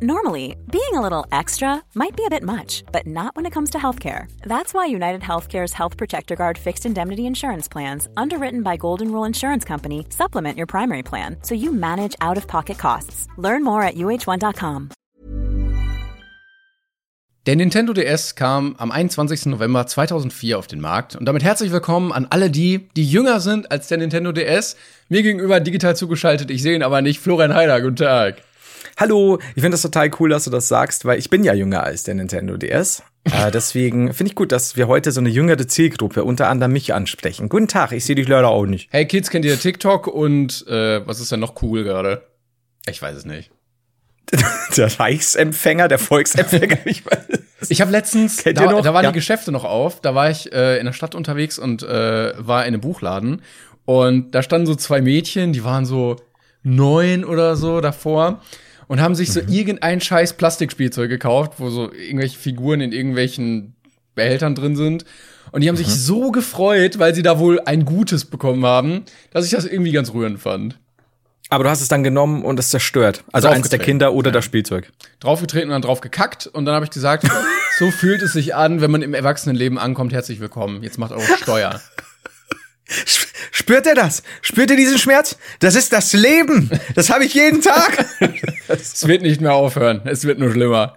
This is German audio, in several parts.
Normally, being a little extra might be a bit much, but not when it comes to healthcare. That's why United Healthcare's Health Protector Guard fixed indemnity insurance plans, underwritten by Golden Rule Insurance Company, supplement your primary plan so you manage out of pocket costs. Learn more at uh1.com. Der Nintendo DS kam am 21. November 2004 auf den Markt und damit herzlich willkommen an alle die, die jünger sind als der Nintendo DS. Mir gegenüber digital zugeschaltet, ich sehe ihn aber nicht, Florian Heider, guten Tag. Hallo, ich finde das total cool, dass du das sagst, weil ich bin ja jünger als der Nintendo DS. Äh, deswegen finde ich gut, dass wir heute so eine jüngere Zielgruppe, unter anderem mich, ansprechen. Guten Tag, ich sehe dich leider auch nicht. Hey Kids, kennt ihr TikTok und äh, was ist denn noch cool gerade? Ich weiß es nicht. der Reichsempfänger, der Volksempfänger, ich weiß. Ich habe letztens, da, da, waren ja. die Geschäfte noch auf, da war ich äh, in der Stadt unterwegs und äh, war in einem Buchladen und da standen so zwei Mädchen, die waren so neun oder so davor und haben sich so mhm. irgendein scheiß Plastikspielzeug gekauft, wo so irgendwelche Figuren in irgendwelchen Behältern drin sind. Und die haben mhm. sich so gefreut, weil sie da wohl ein Gutes bekommen haben, dass ich das irgendwie ganz rührend fand. Aber du hast es dann genommen und es zerstört. Also eins der Kinder oder ja. das Spielzeug. Draufgetreten und dann drauf gekackt. Und dann habe ich gesagt, so fühlt es sich an, wenn man im Erwachsenenleben ankommt. Herzlich willkommen. Jetzt macht eure Steuer. Spürt er das? Spürt er diesen Schmerz? Das ist das Leben. Das habe ich jeden Tag. es wird nicht mehr aufhören. Es wird nur schlimmer.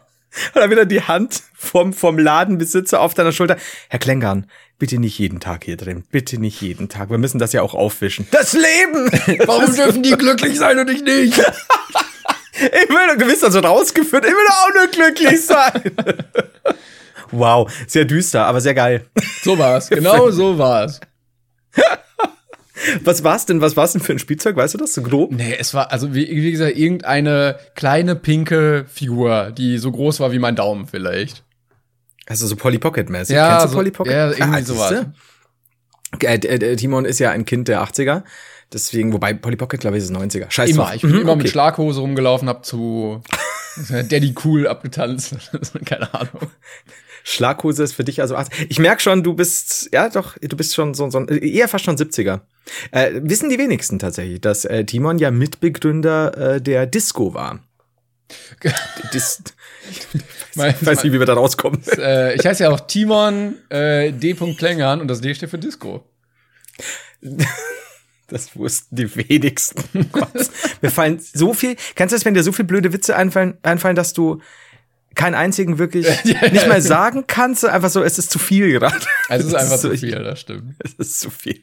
Und dann wieder die Hand vom, vom Ladenbesitzer auf deiner Schulter. Herr Klängern, bitte nicht jeden Tag hier drin. Bitte nicht jeden Tag. Wir müssen das ja auch aufwischen. Das Leben! Warum dürfen die glücklich sein und ich nicht? ich will, du bist also rausgeführt. Ich will auch nur glücklich sein. wow, sehr düster, aber sehr geil. So war's. Genau so war's. Was war's denn? Was war's denn für ein Spielzeug? Weißt du das so grob? Nee, es war also wie, wie gesagt irgendeine kleine pinke Figur, die so groß war wie mein Daumen vielleicht. Also so Polly Pocket mäßig. Ja, Kennst du so, Polly Pocket? Ja, irgendwie ah, sowas. Äh, äh, Timon ist ja ein Kind der 80er. Deswegen, wobei Polly Pocket, glaube ich, ist 90er. Scheiß Immer. Drauf. Ich bin mhm, immer okay. mit Schlaghose rumgelaufen, hab zu Daddy Cool abgetanzt. Keine Ahnung. Schlaghose ist für dich also Ich merk schon, du bist, ja doch, du bist schon so, so eher fast schon 70er. Äh, wissen die wenigsten tatsächlich, dass äh, Timon ja Mitbegründer äh, der Disco war. Dis ich weiß nicht, wie wir da rauskommen. Äh, ich heiße ja auch Timon äh, D. Klängern und das D steht für Disco. Das wussten die wenigsten. Mir fallen so viel. Kennst du das, wenn dir so viel blöde Witze einfallen, einfallen dass du keinen einzigen wirklich nicht mal sagen kannst, einfach so, es ist zu viel gerade. Es ist einfach zu viel, das stimmt. Es ist zu viel.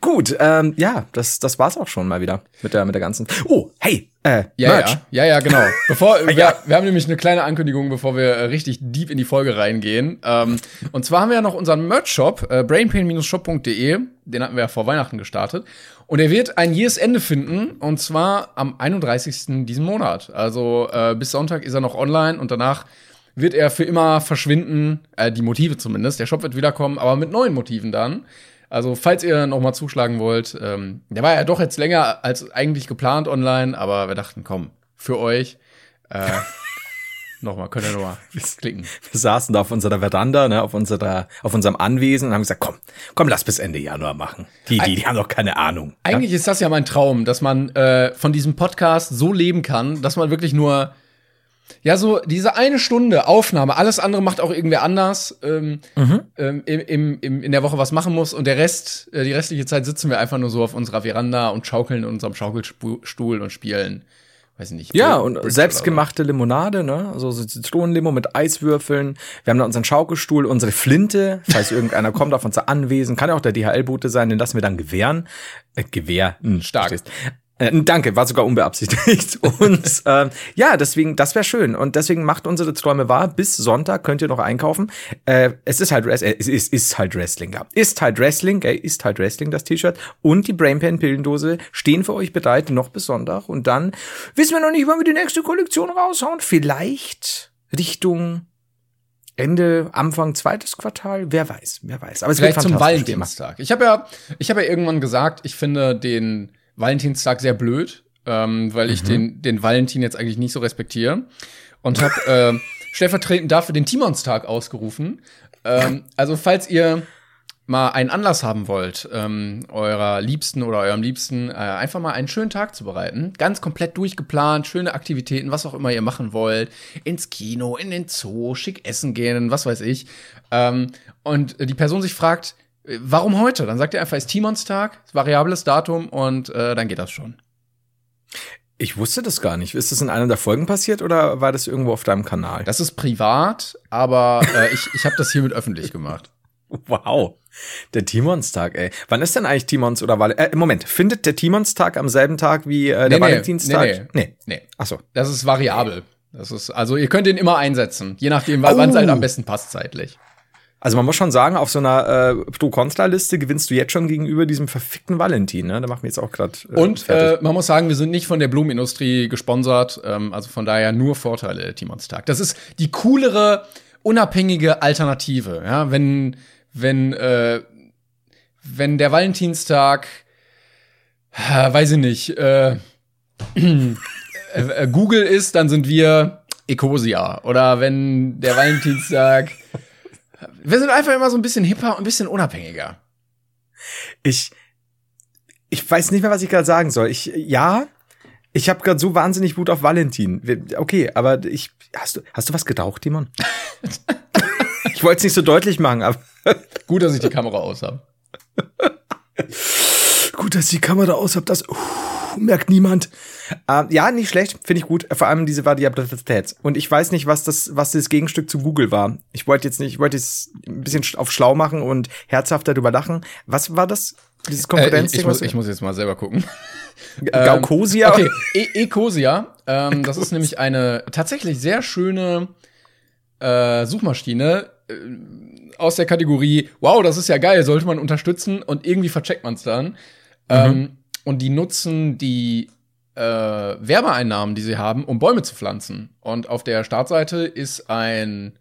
Gut, ähm, ja, das, das war's auch schon mal wieder mit der, mit der ganzen. Oh, hey, äh, ja, Merch. ja, ja, ja, genau. Bevor wir, ja. wir haben nämlich eine kleine Ankündigung, bevor wir äh, richtig deep in die Folge reingehen. Ähm, und zwar haben wir ja noch unseren Merch-Shop, äh, brainpain-shop.de, den hatten wir ja vor Weihnachten gestartet. Und er wird ein jähes Ende finden, und zwar am 31. diesen Monat. Also äh, bis Sonntag ist er noch online und danach wird er für immer verschwinden, äh, die Motive zumindest. Der Shop wird wiederkommen, aber mit neuen Motiven dann. Also, falls ihr noch mal zuschlagen wollt, ähm, der war ja doch jetzt länger als eigentlich geplant online, aber wir dachten, komm, für euch. Äh, nochmal, könnt ihr nochmal klicken. Wir saßen da auf unserer Veranda, ne, auf unserer, auf unserem Anwesen und haben gesagt, komm, komm, lass bis Ende Januar machen. Die, die, die haben doch keine Ahnung. Eigentlich ja? ist das ja mein Traum, dass man äh, von diesem Podcast so leben kann, dass man wirklich nur ja, so diese eine Stunde Aufnahme, alles andere macht auch irgendwer anders ähm, mhm. ähm, im, im, in der Woche was machen muss und der Rest, äh, die restliche Zeit sitzen wir einfach nur so auf unserer Veranda und schaukeln in unserem Schaukelstuhl und spielen. Weiß nicht. Ja, und Bridge selbstgemachte Limonade, ne? Also so Zitronenlimo mit Eiswürfeln. Wir haben da unseren Schaukelstuhl, unsere Flinte, falls irgendeiner kommt auf unser Anwesen. Kann ja auch der DHL-Bote sein, den lassen wir dann gewähren. Äh, Gewehr. Hm, Stark. Verstehst. Äh, danke, war sogar unbeabsichtigt. Und äh, ja, deswegen, das wäre schön. Und deswegen macht unsere Träume wahr. Bis Sonntag könnt ihr noch einkaufen. Äh, es ist halt äh, es ist, ist halt Wrestling. Ja. Ist halt Wrestling, äh, ist halt Wrestling, das T-Shirt. Und die Brainpan Pillendose stehen für euch bereit, noch bis Sonntag. Und dann wissen wir noch nicht, wann wir die nächste Kollektion raushauen. Vielleicht Richtung Ende, Anfang zweites Quartal, wer weiß, wer weiß. Aber es Vielleicht wird zum Valentinstag. Ich habe ja, ich habe ja irgendwann gesagt, ich finde den Valentinstag sehr blöd, ähm, weil ich mhm. den, den Valentin jetzt eigentlich nicht so respektiere. Und habe äh, stellvertretend dafür den Timonstag ausgerufen. Ähm, also falls ihr mal einen Anlass haben wollt, ähm, eurer Liebsten oder eurem Liebsten äh, einfach mal einen schönen Tag zu bereiten, ganz komplett durchgeplant, schöne Aktivitäten, was auch immer ihr machen wollt, ins Kino, in den Zoo, schick essen gehen, was weiß ich, ähm, und die Person sich fragt, warum heute? Dann sagt ihr einfach, es ist Timons-Tag, variables Datum und äh, dann geht das schon. Ich wusste das gar nicht. Ist das in einer der Folgen passiert oder war das irgendwo auf deinem Kanal? Das ist privat, aber äh, ich, ich habe das hiermit öffentlich gemacht. Wow. Der Timonstag, ey. Wann ist denn eigentlich Timons oder Val äh, Moment, findet der Timonstag am selben Tag wie äh, der Nee, nee, Valentinstag? nee, nee. Nee. Ach so. Das ist variabel. Das ist, also ihr könnt den immer einsetzen, je nachdem, wann es Oh. halt am besten passt zeitlich. Also man muss schon sagen, auf so einer äh, Pro-Contra-Liste gewinnst du jetzt schon gegenüber diesem verfickten Valentin, ne? Da macht mir jetzt auch gerade äh, Und fertig. äh, man muss sagen, wir sind nicht von der Blumenindustrie gesponsert, ähm, also von daher nur Vorteile der Timonstag. Das ist die coolere, unabhängige Alternative. Ja, wenn wenn äh, wenn der Valentinstag, äh, weiß ich nicht, äh, äh, äh, Google ist, dann sind wir Ecosia. Oder wenn der Valentinstag, wir sind einfach immer so ein bisschen hipper und ein bisschen unabhängiger. ich ich weiß nicht mehr, was ich gerade sagen soll. Ich ja, ich habe gerade so wahnsinnig Wut auf Valentin. Okay, aber ich hast du hast du was gedaucht, Timon? ich wollte es nicht so deutlich machen, aber Gut, dass ich die Kamera aus habe. Gut, dass die Kamera aus habt, das uh, merkt niemand. Ähm, ja, nicht schlecht, finde ich gut. Vor allem diese Variabilität. Und ich weiß nicht, was das, was das Gegenstück zu Google war. Ich wollte jetzt nicht, ich wollte jetzt ein bisschen sch- auf schlau machen und herzhafter drüber lachen. Was war das? Dieses Äh, ich, ich, muss, ich muss jetzt mal selber gucken. Gaukosia? Okay, e Ecosia. Ähm, das ist nämlich eine tatsächlich sehr schöne äh, Suchmaschine äh, aus der Kategorie, wow, das ist ja geil, sollte man unterstützen und irgendwie vercheckt man es dann. Ähm, und die nutzen die äh, Werbeeinnahmen, die sie haben, um Bäume zu pflanzen. Und auf der Startseite ist ein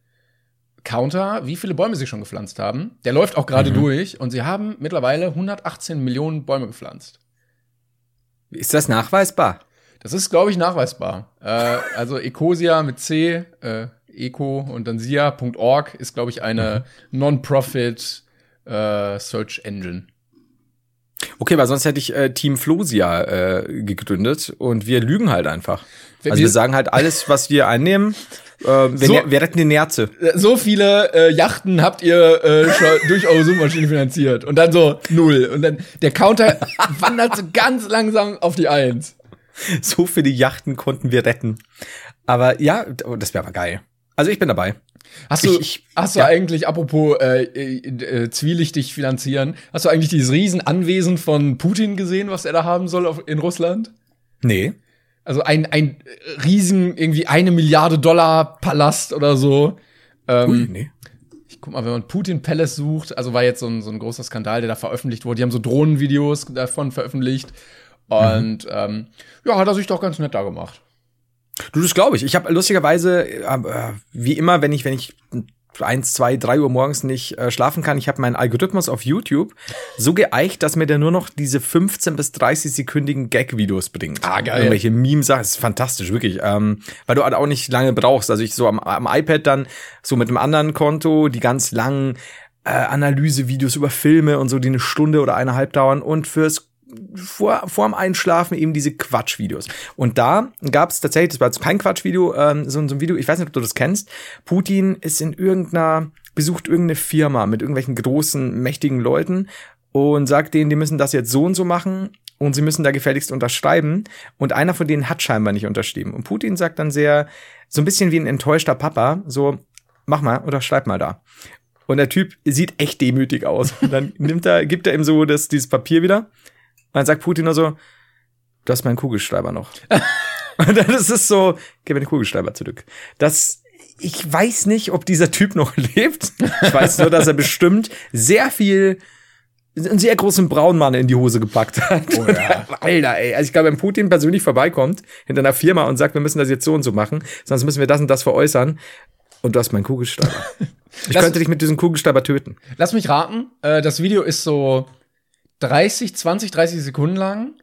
Counter, wie viele Bäume sie schon gepflanzt haben. Der läuft auch gerade durch und sie haben mittlerweile 118 Millionen Bäume gepflanzt. Ist das nachweisbar? Das ist, glaube ich, nachweisbar. Äh, also Ecosia mit C, äh, eco und dann sia.org ist, glaube ich, eine Non-Profit äh, Search Engine. Okay, weil sonst hätte ich äh, Team Flosia äh, gegründet und wir lügen halt einfach. Wir- Also wir wir- sagen halt alles, was wir einnehmen. Äh, wir, So- ne- wir retten die Nerze. Äh, So viele äh, Yachten habt ihr äh, schon durch eure Suchmaschine finanziert. Und dann so null. Und dann der Counter wandert so ganz langsam auf die Eins. So viele Yachten konnten wir retten. Aber ja, oh, das wäre aber geil. Also ich bin dabei. Hast du, Ich- ich- hast du ja. eigentlich, apropos äh, äh, äh, zwielichtig finanzieren, hast du eigentlich dieses Riesenanwesen von Putin gesehen, was er da haben soll auf, in Russland? Nee. Also ein, ein riesen, irgendwie eine Milliarde Dollar Palast oder so. Ähm, Ui, nee. Ich guck mal, wenn man Putin Palace sucht, also war jetzt so ein, so ein großer Skandal, der da veröffentlicht wurde. Die haben so Drohnenvideos davon veröffentlicht. Und ähm, ja, hat er sich doch ganz nett da gemacht. Du, das glaube ich. Ich habe lustigerweise, äh, wie immer, wenn ich, wenn ich eins, zwei, drei Uhr morgens nicht äh, schlafen kann, ich habe meinen Algorithmus auf YouTube so geeicht, dass mir der nur noch diese 15 bis 30 sekündigen Gag-Videos bringt. Ah, geil. Irgendwelche Meme-Sachen, das ist fantastisch, wirklich. Ähm, weil du halt auch nicht lange brauchst. Also ich so am, am iPad dann so mit einem anderen Konto die ganz langen äh, Analysevideos über Filme und so, die eine Stunde oder eineinhalb dauern und fürs vor, vorm Einschlafen eben diese Quatschvideos. Und da gab es tatsächlich, das war jetzt kein Quatschvideo, ähm, so, so ein Video, ich weiß nicht, ob du das kennst. Putin ist in irgendeiner, besucht irgendeine Firma mit irgendwelchen großen, mächtigen Leuten und sagt denen, die müssen das jetzt so und so machen und sie müssen da gefälligst unterschreiben. Und einer von denen hat scheinbar nicht unterschrieben. Und Putin sagt dann sehr, so ein bisschen wie ein enttäuschter Papa, so, mach mal, unterschreib mal da. Und der Typ sieht echt demütig aus. Und dann nimmt er, gibt er ihm so das, dieses Papier wieder. Dann sagt Putin nur so, du hast meinen Kugelschreiber noch. Und dann ist es so, gib mir den Kugelschreiber zurück. Das, ich weiß nicht, ob dieser Typ noch lebt. Ich weiß nur, dass er bestimmt sehr viel, einen sehr großen Braunmann in die Hose gepackt hat. Oh ja. Alter, ey. Also ich glaube, wenn Putin persönlich vorbeikommt hinter einer Firma und sagt, wir müssen das jetzt so und so machen, sonst müssen wir das und das veräußern. Und du hast meinen Kugelschreiber. Ich Das- könnte dich mit diesem Kugelschreiber töten. Lass mich raten, äh, das Video ist so 30, 20, 30 Sekunden lang,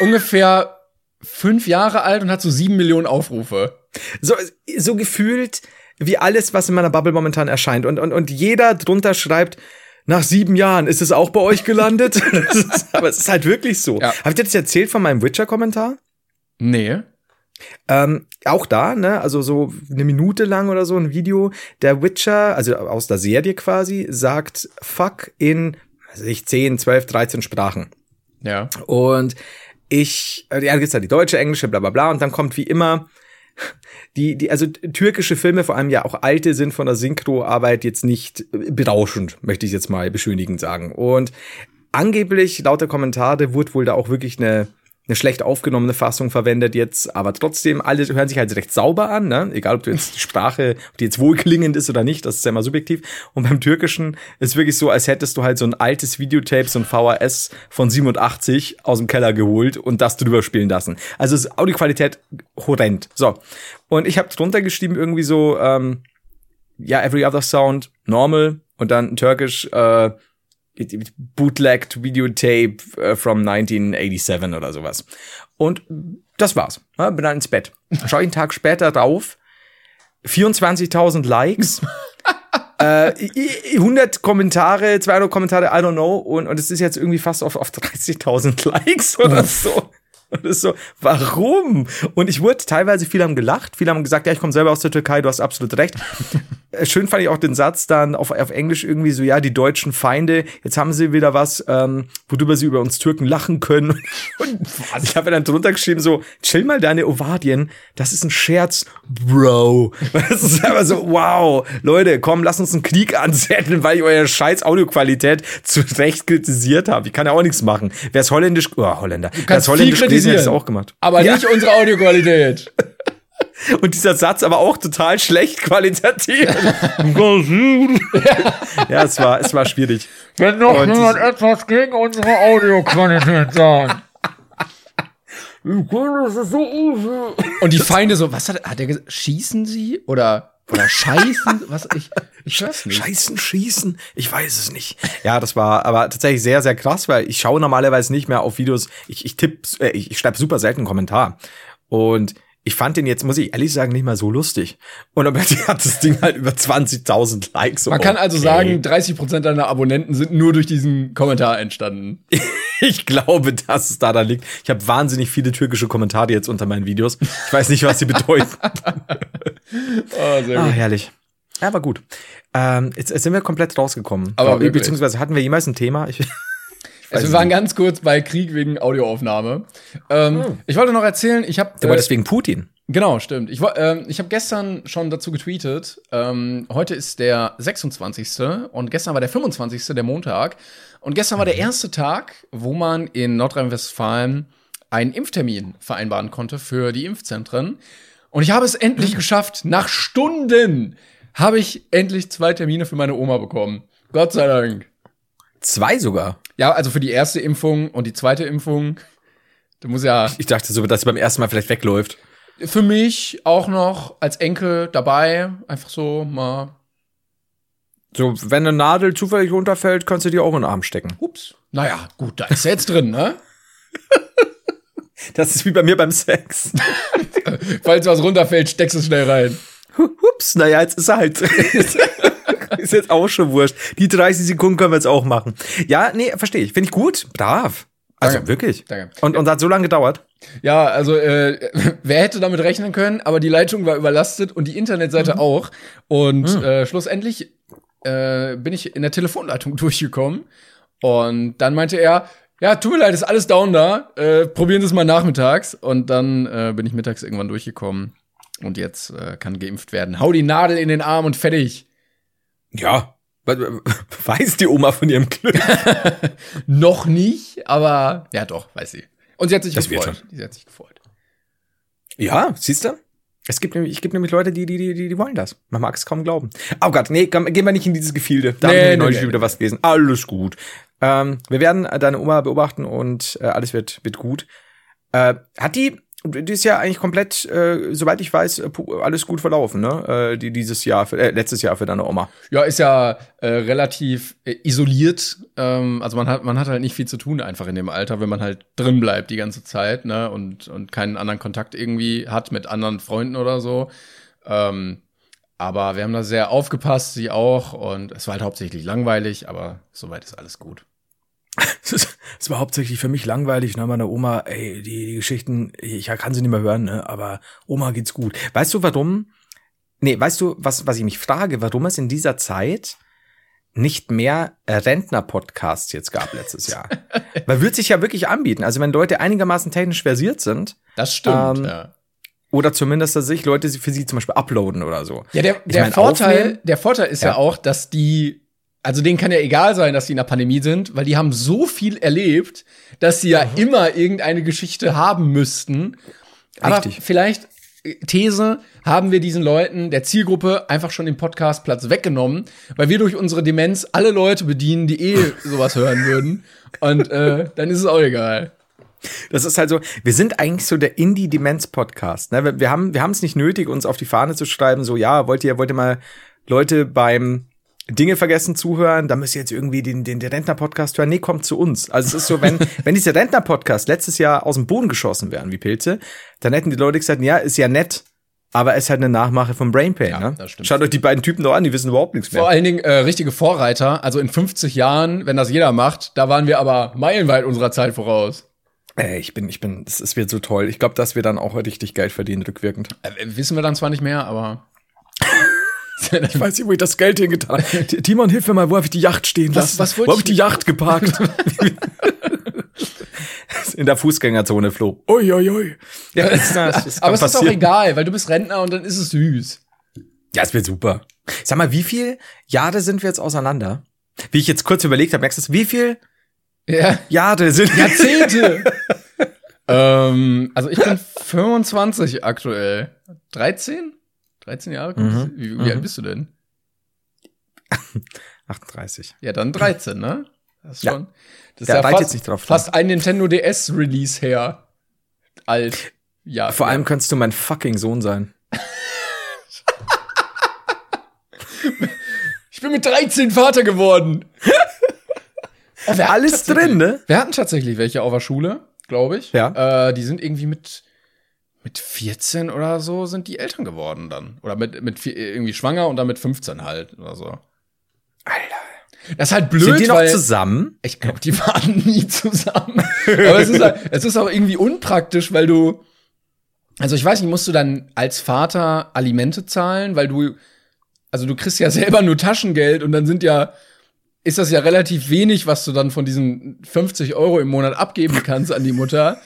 ungefähr fünf Jahre alt und hat so sieben Millionen Aufrufe. so, so gefühlt wie alles, was in meiner Bubble momentan erscheint. Und, und, und jeder drunter schreibt, nach sieben Jahren ist es auch bei euch gelandet. ist, aber es ist halt wirklich so. Ja. Hab ich dir das erzählt von meinem Witcher-Kommentar? Nee. Ähm, auch da, ne, also so eine Minute lang oder so ein Video, der Witcher, also aus der Serie quasi, sagt fuck in, weiß ich, 10, 12, 13 Sprachen. Ja. Und ich, äh, ja, gibt's da die deutsche, englische, bla bla bla, und dann kommt wie immer die, die, also türkische Filme, vor allem ja auch alte, sind von der Synchroarbeit jetzt nicht berauschend, möchte ich jetzt mal beschönigend sagen. Und angeblich, laut der Kommentare, wurde wohl da auch wirklich eine eine schlecht aufgenommene Fassung verwendet jetzt, aber trotzdem, alle hören sich halt recht sauber an, ne? Egal, ob du jetzt die Sprache, ob die jetzt wohlklingend ist oder nicht, das ist ja immer subjektiv. Und beim Türkischen ist wirklich so, als hättest du halt so ein altes Videotape, so ein VHS von 87 aus dem Keller geholt und das drüber spielen lassen. Also ist Audioqualität horrend. So. Und ich habe drunter geschrieben irgendwie so, ähm, ja, every other sound normal und dann türkisch, äh, bootlegged Videotape äh, from 1987 oder sowas. Und das war's. Ja, bin dann ins Bett. Schau ich einen Tag später drauf. 24.000 Likes. äh, 100 Kommentare, 200 Kommentare, I don't know. Und, und es ist jetzt irgendwie fast auf, auf 30.000 Likes oder so. Und ist so, warum? Und ich wurde teilweise, viele haben gelacht, viele haben gesagt, ja, ich komme selber aus der Türkei, du hast absolut recht. Äh, schön fand ich auch den Satz dann auf, auf Englisch irgendwie so, ja, die deutschen Feinde, jetzt haben sie wieder was, ähm, worüber sie über uns Türken lachen können. Und ich habe dann drunter geschrieben so, chill mal deine Ovadien, das ist ein Scherz, Bro. Das ist aber so, wow, Leute, komm, lass uns einen Krieg anzetteln, weil ich eure scheiß Audioqualität zu Recht kritisiert habe. Ich kann ja auch nichts machen. Wer ist holländisch, oh, Holländer, wer ist holländisch gelesen, hätte es auch gemacht. Aber ja. nicht unsere Audioqualität. Und dieser Satz aber auch total schlecht qualitativ. ja, es war, es war schwierig. Wenn noch Und jemand etwas gegen unsere Audioqualität sagt. Und die Feinde so, was hat, hat er gesagt? Schießen sie? Oder, oder scheißen? Was, ich, ich weiß nicht. Scheißen, schießen? Ich weiß es nicht. Ja, das war aber tatsächlich sehr, sehr krass, weil ich schaue normalerweise nicht mehr auf Videos. Ich, ich tippe, äh, ich, ich schreibe super selten einen Kommentar. Und ich fand den jetzt, muss ich ehrlich sagen, nicht mal so lustig. Und aber hat das Ding halt über 20.000 Likes. Man kann also sagen, 30 Prozent deiner Abonnenten sind nur durch diesen Kommentar entstanden. ich glaube, dass es da da liegt. Ich habe wahnsinnig viele türkische Kommentare jetzt unter meinen Videos. Ich weiß nicht, was sie bedeuten. oh, sehr ah, gut. Ah, herrlich. Ja, aber gut. Ähm, jetzt, jetzt sind wir komplett rausgekommen. Aber beziehungsweise hatten wir jemals ein Thema? Ich also wir waren ganz kurz bei Krieg wegen Audioaufnahme. Ähm, hm. Ich wollte noch erzählen, ich habe. Du wolltest äh, wegen Putin. Genau, stimmt. Ich, äh, ich habe gestern schon dazu getweetet. Ähm, heute ist der 26. und gestern war der 25. der Montag. Und gestern war der mhm. erste Tag, wo man in Nordrhein-Westfalen einen Impftermin vereinbaren konnte für die Impfzentren. Und ich habe es endlich mhm. geschafft. Nach Stunden habe ich endlich zwei Termine für meine Oma bekommen. Gott sei Dank. Zwei sogar. Ja, also für die erste Impfung und die zweite Impfung. Du musst ja. Ich dachte so, dass sie beim ersten Mal vielleicht wegläuft. Für mich auch noch als Enkel dabei. Einfach so mal. So, wenn eine Nadel zufällig runterfällt, kannst du dir auch in den Arm stecken. Ups. Naja, gut, da ist er jetzt drin, ne? Das ist wie bei mir beim Sex. Falls was runterfällt, steckst du schnell rein. Ups, naja, jetzt ist er halt. ist jetzt auch schon wurscht. Die 30 Sekunden können wir jetzt auch machen. Ja, nee, verstehe ich. Finde ich gut. Brav. Also Danke. wirklich. Danke. Und, und hat so lange gedauert? Ja, also äh, wer hätte damit rechnen können, aber die Leitung war überlastet und die Internetseite mhm. auch. Und mhm. äh, schlussendlich äh, bin ich in der Telefonleitung durchgekommen. Und dann meinte er, ja, tut mir leid, ist alles down da. Äh, probieren Sie es mal nachmittags. Und dann äh, bin ich mittags irgendwann durchgekommen. Und jetzt äh, kann geimpft werden. Hau die Nadel in den Arm und fertig. Ja. Weiß die Oma von ihrem Glück? Noch nicht, aber ja doch, weiß sie. Und sie hat sich das gefreut. Sie hat sich gefreut. Ja, siehst du? Es gibt nämlich, ich gibt nämlich Leute, die, die, die, die wollen das. Man mag es kaum glauben. Oh Gott, nee, komm, gehen wir nicht in dieses Gefilde. Da nee, haben wir neulich nee, wieder was gelesen. Alles gut. Ähm, wir werden deine Oma beobachten und äh, alles wird, wird gut. Äh, hat die, die ist ja eigentlich komplett, äh, soweit ich weiß, äh, alles gut verlaufen, ne? Äh, die dieses Jahr, für, äh, letztes Jahr für deine Oma. Ja, ist ja äh, relativ äh, isoliert. Ähm, also man hat, man hat halt nicht viel zu tun einfach in dem Alter, wenn man halt drin bleibt die ganze Zeit, ne? Und und keinen anderen Kontakt irgendwie hat mit anderen Freunden oder so. Ähm, Aber wir haben da sehr aufgepasst, sie auch. Und es war halt hauptsächlich langweilig, aber soweit ist alles gut. Es war hauptsächlich für mich langweilig, ne, meine Oma, ey, die, die Geschichten, ich kann sie nicht mehr hören, ne, aber Oma geht's gut. Weißt du, warum? Nee, weißt du, was, was ich mich frage, warum es in dieser Zeit nicht mehr Rentner-Podcasts jetzt gab letztes Jahr? Weil wird sich ja wirklich anbieten. Also wenn Leute einigermaßen technisch versiert sind. Das stimmt, Ähm, ja. Oder zumindest, dass sich Leute für sie zum Beispiel uploaden oder so. Ja, der, Ich der mein, Vorteil, aufnehmen- der Vorteil ist ja. Ja. auch, dass die, also denen kann ja egal sein, dass die in der Pandemie sind, weil die haben so viel erlebt, dass sie ja Mhm. immer irgendeine Geschichte haben müssten. Aber Richtig. vielleicht, äh, These, haben wir diesen Leuten, der Zielgruppe, einfach schon den Podcastplatz weggenommen, weil wir durch unsere Demenz alle Leute bedienen, die eh sowas hören würden. Und äh, dann ist es auch egal. Das ist halt so, wir sind eigentlich so der Indie-Demenz-Podcast. Ne? Wir, wir haben wir es nicht nötig, uns auf die Fahne zu schreiben, so, ja, wollt ihr, wollt ihr mal Leute beim Dinge vergessen zuhören, da müsst ihr jetzt irgendwie den, den, den Rentner-Podcast hören. Nee, kommt zu uns. Also es ist so, wenn, wenn diese Rentner-Podcast letztes Jahr aus dem Boden geschossen wären, wie Pilze, dann hätten die Leute gesagt, ja, ist ja nett, aber ist halt eine Nachmache von Brain Pain. Ja, ne? das stimmt. Schaut euch die beiden Typen doch an, die wissen überhaupt nichts mehr. Vor allen Dingen äh, richtige Vorreiter. Also in 50 Jahren, wenn das jeder macht, da waren wir aber meilenweit unserer Zeit voraus. Ey, ich bin, ich bin, das, es wird so toll. Ich glaube, dass wir dann auch richtig Geld verdienen, rückwirkend. Äh, wissen wir dann zwar nicht mehr, aber. Ich weiß nicht, wo ich das Geld hingetan habe. Timon, hilf mir mal, wo habe ich die Yacht stehen Was- lassen? was wollte wo habe ich die Yacht geparkt? In der Fußgängerzone flog. Ui, ui, ui. Ja, das, das, das aber es ist auch egal, weil du bist Rentner und dann ist es süß. Ja, es wird super. Sag mal, wie viel Jahre sind wir jetzt auseinander? Wie ich jetzt kurz überlegt habe, merkst du, wie viel Ja. Jahre sind Jahrzehnte. ähm, also ich bin 25 aktuell. 13? 13 Jahre? Mhm. Wie, wie Mhm. alt bist du denn? 38. Ja, dann 13, ne? Das ist Ja. schon. Das ist Ja, fast, jetzt nicht drauf. fast ein Nintendo DS Release her. Alt. Ja. Vor allem ja. könntest du mein fucking Sohn sein. Ich bin mit 13 Vater geworden. Alles drin, ne? Wir hatten tatsächlich welche auf der Schule, glaube ich. Ja. Äh, die sind irgendwie mit, mit 14 oder so sind die Eltern geworden dann. Oder mit, mit vier- irgendwie schwanger und dann mit 15 halt oder so. Alter. Das ist halt blöd, Sind die noch weil zusammen? ich glaube, die waren nie zusammen. Aber es ist, halt, es ist auch irgendwie unpraktisch, weil du, also ich weiß nicht, musst du dann als Vater Alimente zahlen, weil du, also du kriegst ja selber nur Taschengeld und dann sind ja, ist das ja relativ wenig, was du dann von diesen 50 Euro im Monat abgeben kannst an die Mutter.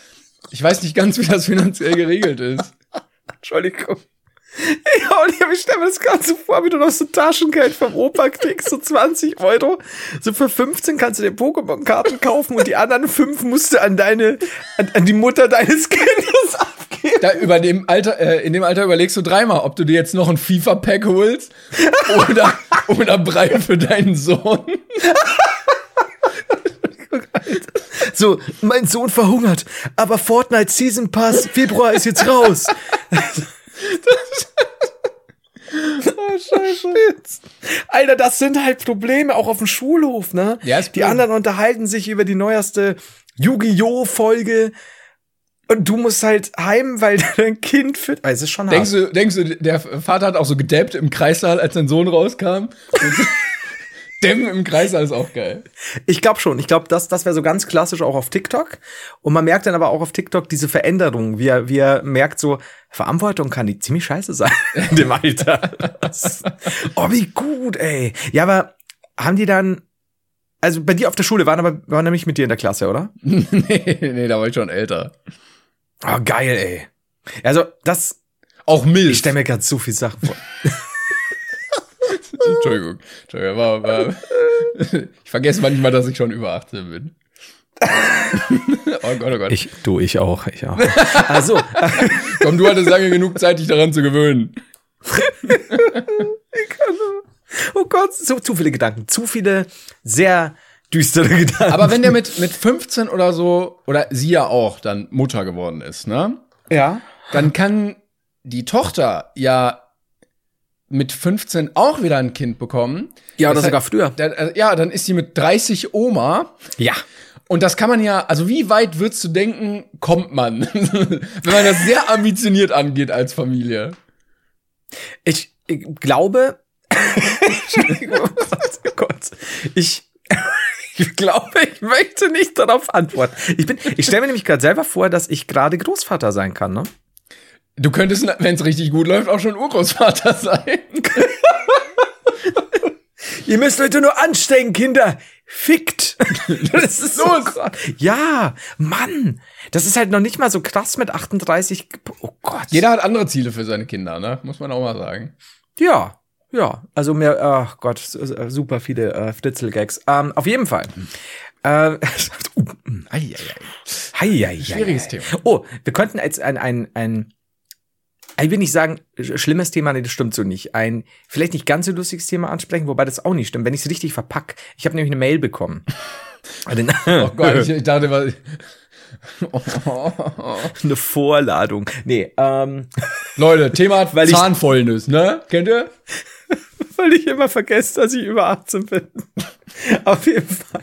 Ich weiß nicht ganz, wie das finanziell geregelt ist. Entschuldigung. Ja, und ich stelle mir das so vor, wie du noch so Taschengeld vom Opa kriegst, so 20 Euro. So für 15 kannst du dir Pokémon-Karten kaufen und die anderen 5 musst du an deine, an, an die Mutter deines Kindes abgeben. Da über dem Alter, äh, in dem Alter überlegst du dreimal, ob du dir jetzt noch ein FIFA-Pack holst oder, oder Brei für deinen Sohn. So, mein Sohn verhungert, aber Fortnite Season Pass Februar ist jetzt raus. Oh, scheiße. Alter, das sind halt Probleme auch auf dem Schulhof, ne? Ja, ist die anderen unterhalten sich über die neueste Yu-Gi-Oh! Folge. Und du musst halt heim, weil dein Kind fit. Also, schon hart. Denkst du, denkst du, der Vater hat auch so gedappt im Kreissaal, als sein Sohn rauskam? Dämmen im Kreissaal ist auch geil. Ich glaube schon. Ich glaube, das, das wäre so ganz klassisch auch auf TikTok. Und man merkt dann aber auch auf TikTok diese Veränderung, wie er, wie er merkt so, Verantwortung kann die ziemlich scheiße sein in dem Alter. oh, wie gut, ey. Ja, aber haben die dann, also bei dir auf der Schule waren aber, waren nämlich mit dir in der Klasse, oder? nee, nee, da war ich schon älter. Oh, geil, ey. Also, das, Auch Milch. ich stelle mir gerade so viel Sachen vor. Entschuldigung. Entschuldigung war, war, ich vergesse manchmal, dass ich schon über 18 bin. oh Gott, oh Gott. Ich, du, ich auch, ich auch. Also, Komm, du hattest lange genug Zeit, dich daran zu gewöhnen. oh Gott, so zu viele Gedanken, zu viele sehr düstere Gedanken. Aber wenn der mit, mit 15 oder so, oder sie ja auch dann Mutter geworden ist, ne? ja, Dann kann die Tochter ja mit 15 auch wieder ein Kind bekommen. ja, oder Das sogar früher. Da, äh, ja, dann ist sie mit 30 Oma. Ja. Und das kann man ja, also wie weit würdest du denken, kommt man? Wenn man das sehr ambitioniert angeht als Familie. Ich, ich glaube, ich, ich glaube, ich möchte nicht darauf antworten. Ich bin, ich stelle mir nämlich gerade selber vor, dass ich gerade Großvater sein kann, ne? Du könntest, wenn es richtig gut läuft, auch schon Urgroßvater sein. Ihr müsst Leute nur anstecken, Kinder. Fickt. Das ist so krass. Ja, Mann. Das ist halt noch nicht mal so krass mit 38. Oh Gott. Jeder hat andere Ziele für seine Kinder, ne? Muss man auch mal sagen. Ja. Ja, also mehr, ach Gott, super viele äh, Fritzel-Gags. Ähm, auf jeden Fall. Äh, uh, ei, ei, ei. Ei, ei, Schwieriges Thema. Oh, wir könnten jetzt ein, ein, ein ich will nicht sagen, schlimmes Thema, nee, das stimmt so nicht. Ein vielleicht nicht ganz so lustiges Thema ansprechen, wobei das auch nicht stimmt, wenn ich es richtig verpack. Ich habe nämlich eine Mail bekommen. oh Gott, ich, ich dachte, was. eine Vorladung. Nee, ähm. Leute, Thema weil Zahnfäulnis, ne? Kennt ihr? weil ich immer vergesse, dass ich über 18 bin. Auf jeden Fall.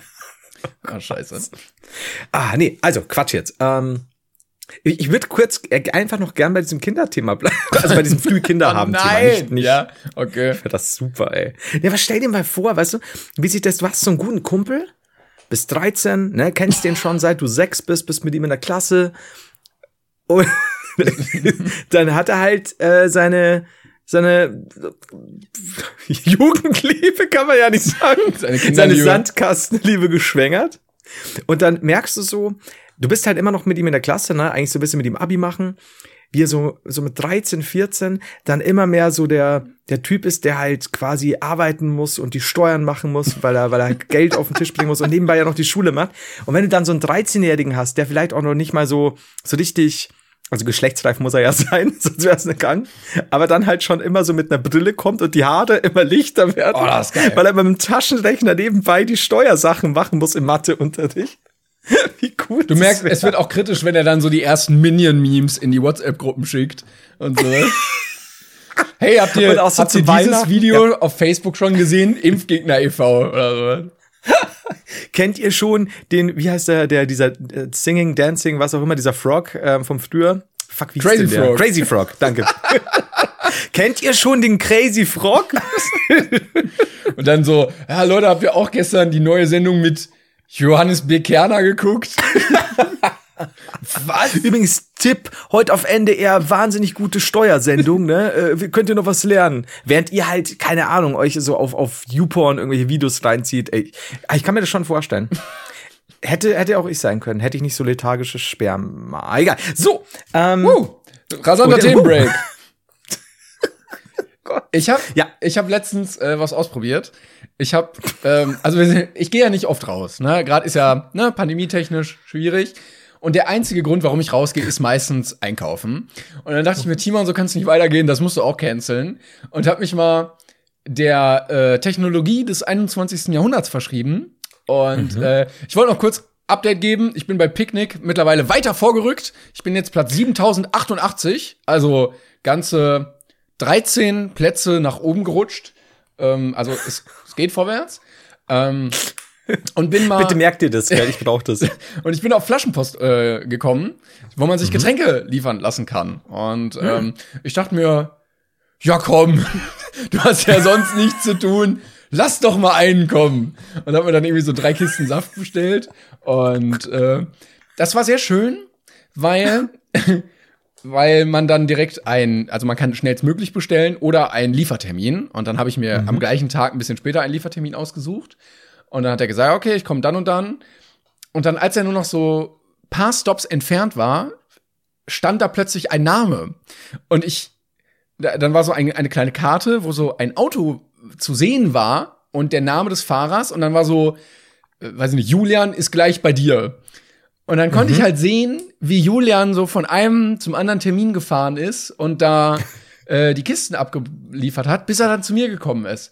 Ah, scheiße. Ah, nee, also Quatsch jetzt. Ähm, ich, ich würde kurz äh, einfach noch gern bei diesem Kinderthema bleiben. Also bei diesem früh Kinder haben Thema. Nein. Nicht, nicht, ja, okay. Ich das super, ey. Ja, was stell dir mal vor, weißt du, wie sich das, du hast so einen guten Kumpel, bist 13, ne, kennst den schon seit du sechs bist, bist mit ihm in der Klasse. Und dann hat er halt äh, seine seine Jugendliebe kann man ja nicht sagen, seine, seine Sandkastenliebe geschwängert. Und dann merkst du so, du bist halt immer noch mit ihm in der Klasse, ne? Eigentlich so ein bisschen mit ihm Abi machen. Wie er so, so mit 13, 14 dann immer mehr so der, der Typ ist, der halt quasi arbeiten muss und die Steuern machen muss, weil er, weil er Geld auf den Tisch bringen muss und nebenbei ja noch die Schule macht. Und wenn du dann so einen 13-Jährigen hast, der vielleicht auch noch nicht mal so, so richtig, also geschlechtsreif muss er ja sein, sonst wäre es eine Gang. Aber dann halt schon immer so mit einer Brille kommt und die Haare immer lichter werden. Oh, das ist geil. Weil er mit dem Taschenrechner nebenbei die Steuersachen machen muss im Matheunterricht. Wie cool. Du merkst, es wird auch kritisch, wenn er dann so die ersten Minion-Memes in die WhatsApp-Gruppen schickt und so. hey, habt ihr, so habt ihr dieses Video ja. auf Facebook schon gesehen? Impfgegner e.V. oder so. Kennt ihr schon den, wie heißt der, der, dieser äh, Singing, Dancing, was auch immer, dieser Frog ähm, vom früher? Fuck, wie Crazy Frog. Der? Crazy Frog, danke. Kennt ihr schon den Crazy Frog? Und dann so, ja Leute, habt ihr auch gestern die neue Sendung mit Johannes B. Kerner geguckt. was? Übrigens, Tipp, heute auf NDR, wahnsinnig gute Steuersendung, ne? Äh, könnt ihr noch was lernen. Während ihr halt, keine Ahnung, euch so auf, auf YouPorn irgendwelche Videos reinzieht. Ey, ich kann mir das schon vorstellen. Hätte, hätte auch ich sein können. Hätte ich nicht so lethargisches Sperma. Egal. So, ähm. Uh, rasanter Themenbreak. Ich habe ja. ich hab letztens äh, was ausprobiert. Ich habe ähm, also ich gehe ja nicht oft raus, ne? Gerade ist ja ne pandemietechnisch schwierig und der einzige Grund, warum ich rausgehe, ist meistens einkaufen. Und dann dachte ich mir, Timon, so kannst du nicht weitergehen, das musst du auch canceln und habe mich mal der äh, Technologie des 21. Jahrhunderts verschrieben und mhm. äh, ich wollte noch kurz Update geben. Ich bin bei Picknick mittlerweile weiter vorgerückt. Ich bin jetzt Platz 7088, also ganze 13 Plätze nach oben gerutscht. Ähm, also es, es geht vorwärts. Ähm, und bin mal. Bitte merkt ihr das, gell? ich brauche das. und ich bin auf Flaschenpost äh, gekommen, wo man sich mhm. Getränke liefern lassen kann. Und mhm. ähm, ich dachte mir, ja komm, du hast ja sonst nichts zu tun. Lass doch mal einen kommen. Und hab mir dann irgendwie so drei Kisten Saft bestellt. Und äh, das war sehr schön, weil weil man dann direkt ein, also man kann schnellstmöglich bestellen oder einen Liefertermin. Und dann habe ich mir mhm. am gleichen Tag ein bisschen später einen Liefertermin ausgesucht. Und dann hat er gesagt, okay, ich komme dann und dann. Und dann, als er nur noch so paar Stops entfernt war, stand da plötzlich ein Name. Und ich, dann war so eine, eine kleine Karte, wo so ein Auto zu sehen war und der Name des Fahrers. Und dann war so, äh, weiß ich nicht, Julian ist gleich bei dir. Und dann konnte mhm. ich halt sehen, wie Julian so von einem zum anderen Termin gefahren ist und da äh, die Kisten abgeliefert hat, bis er dann zu mir gekommen ist.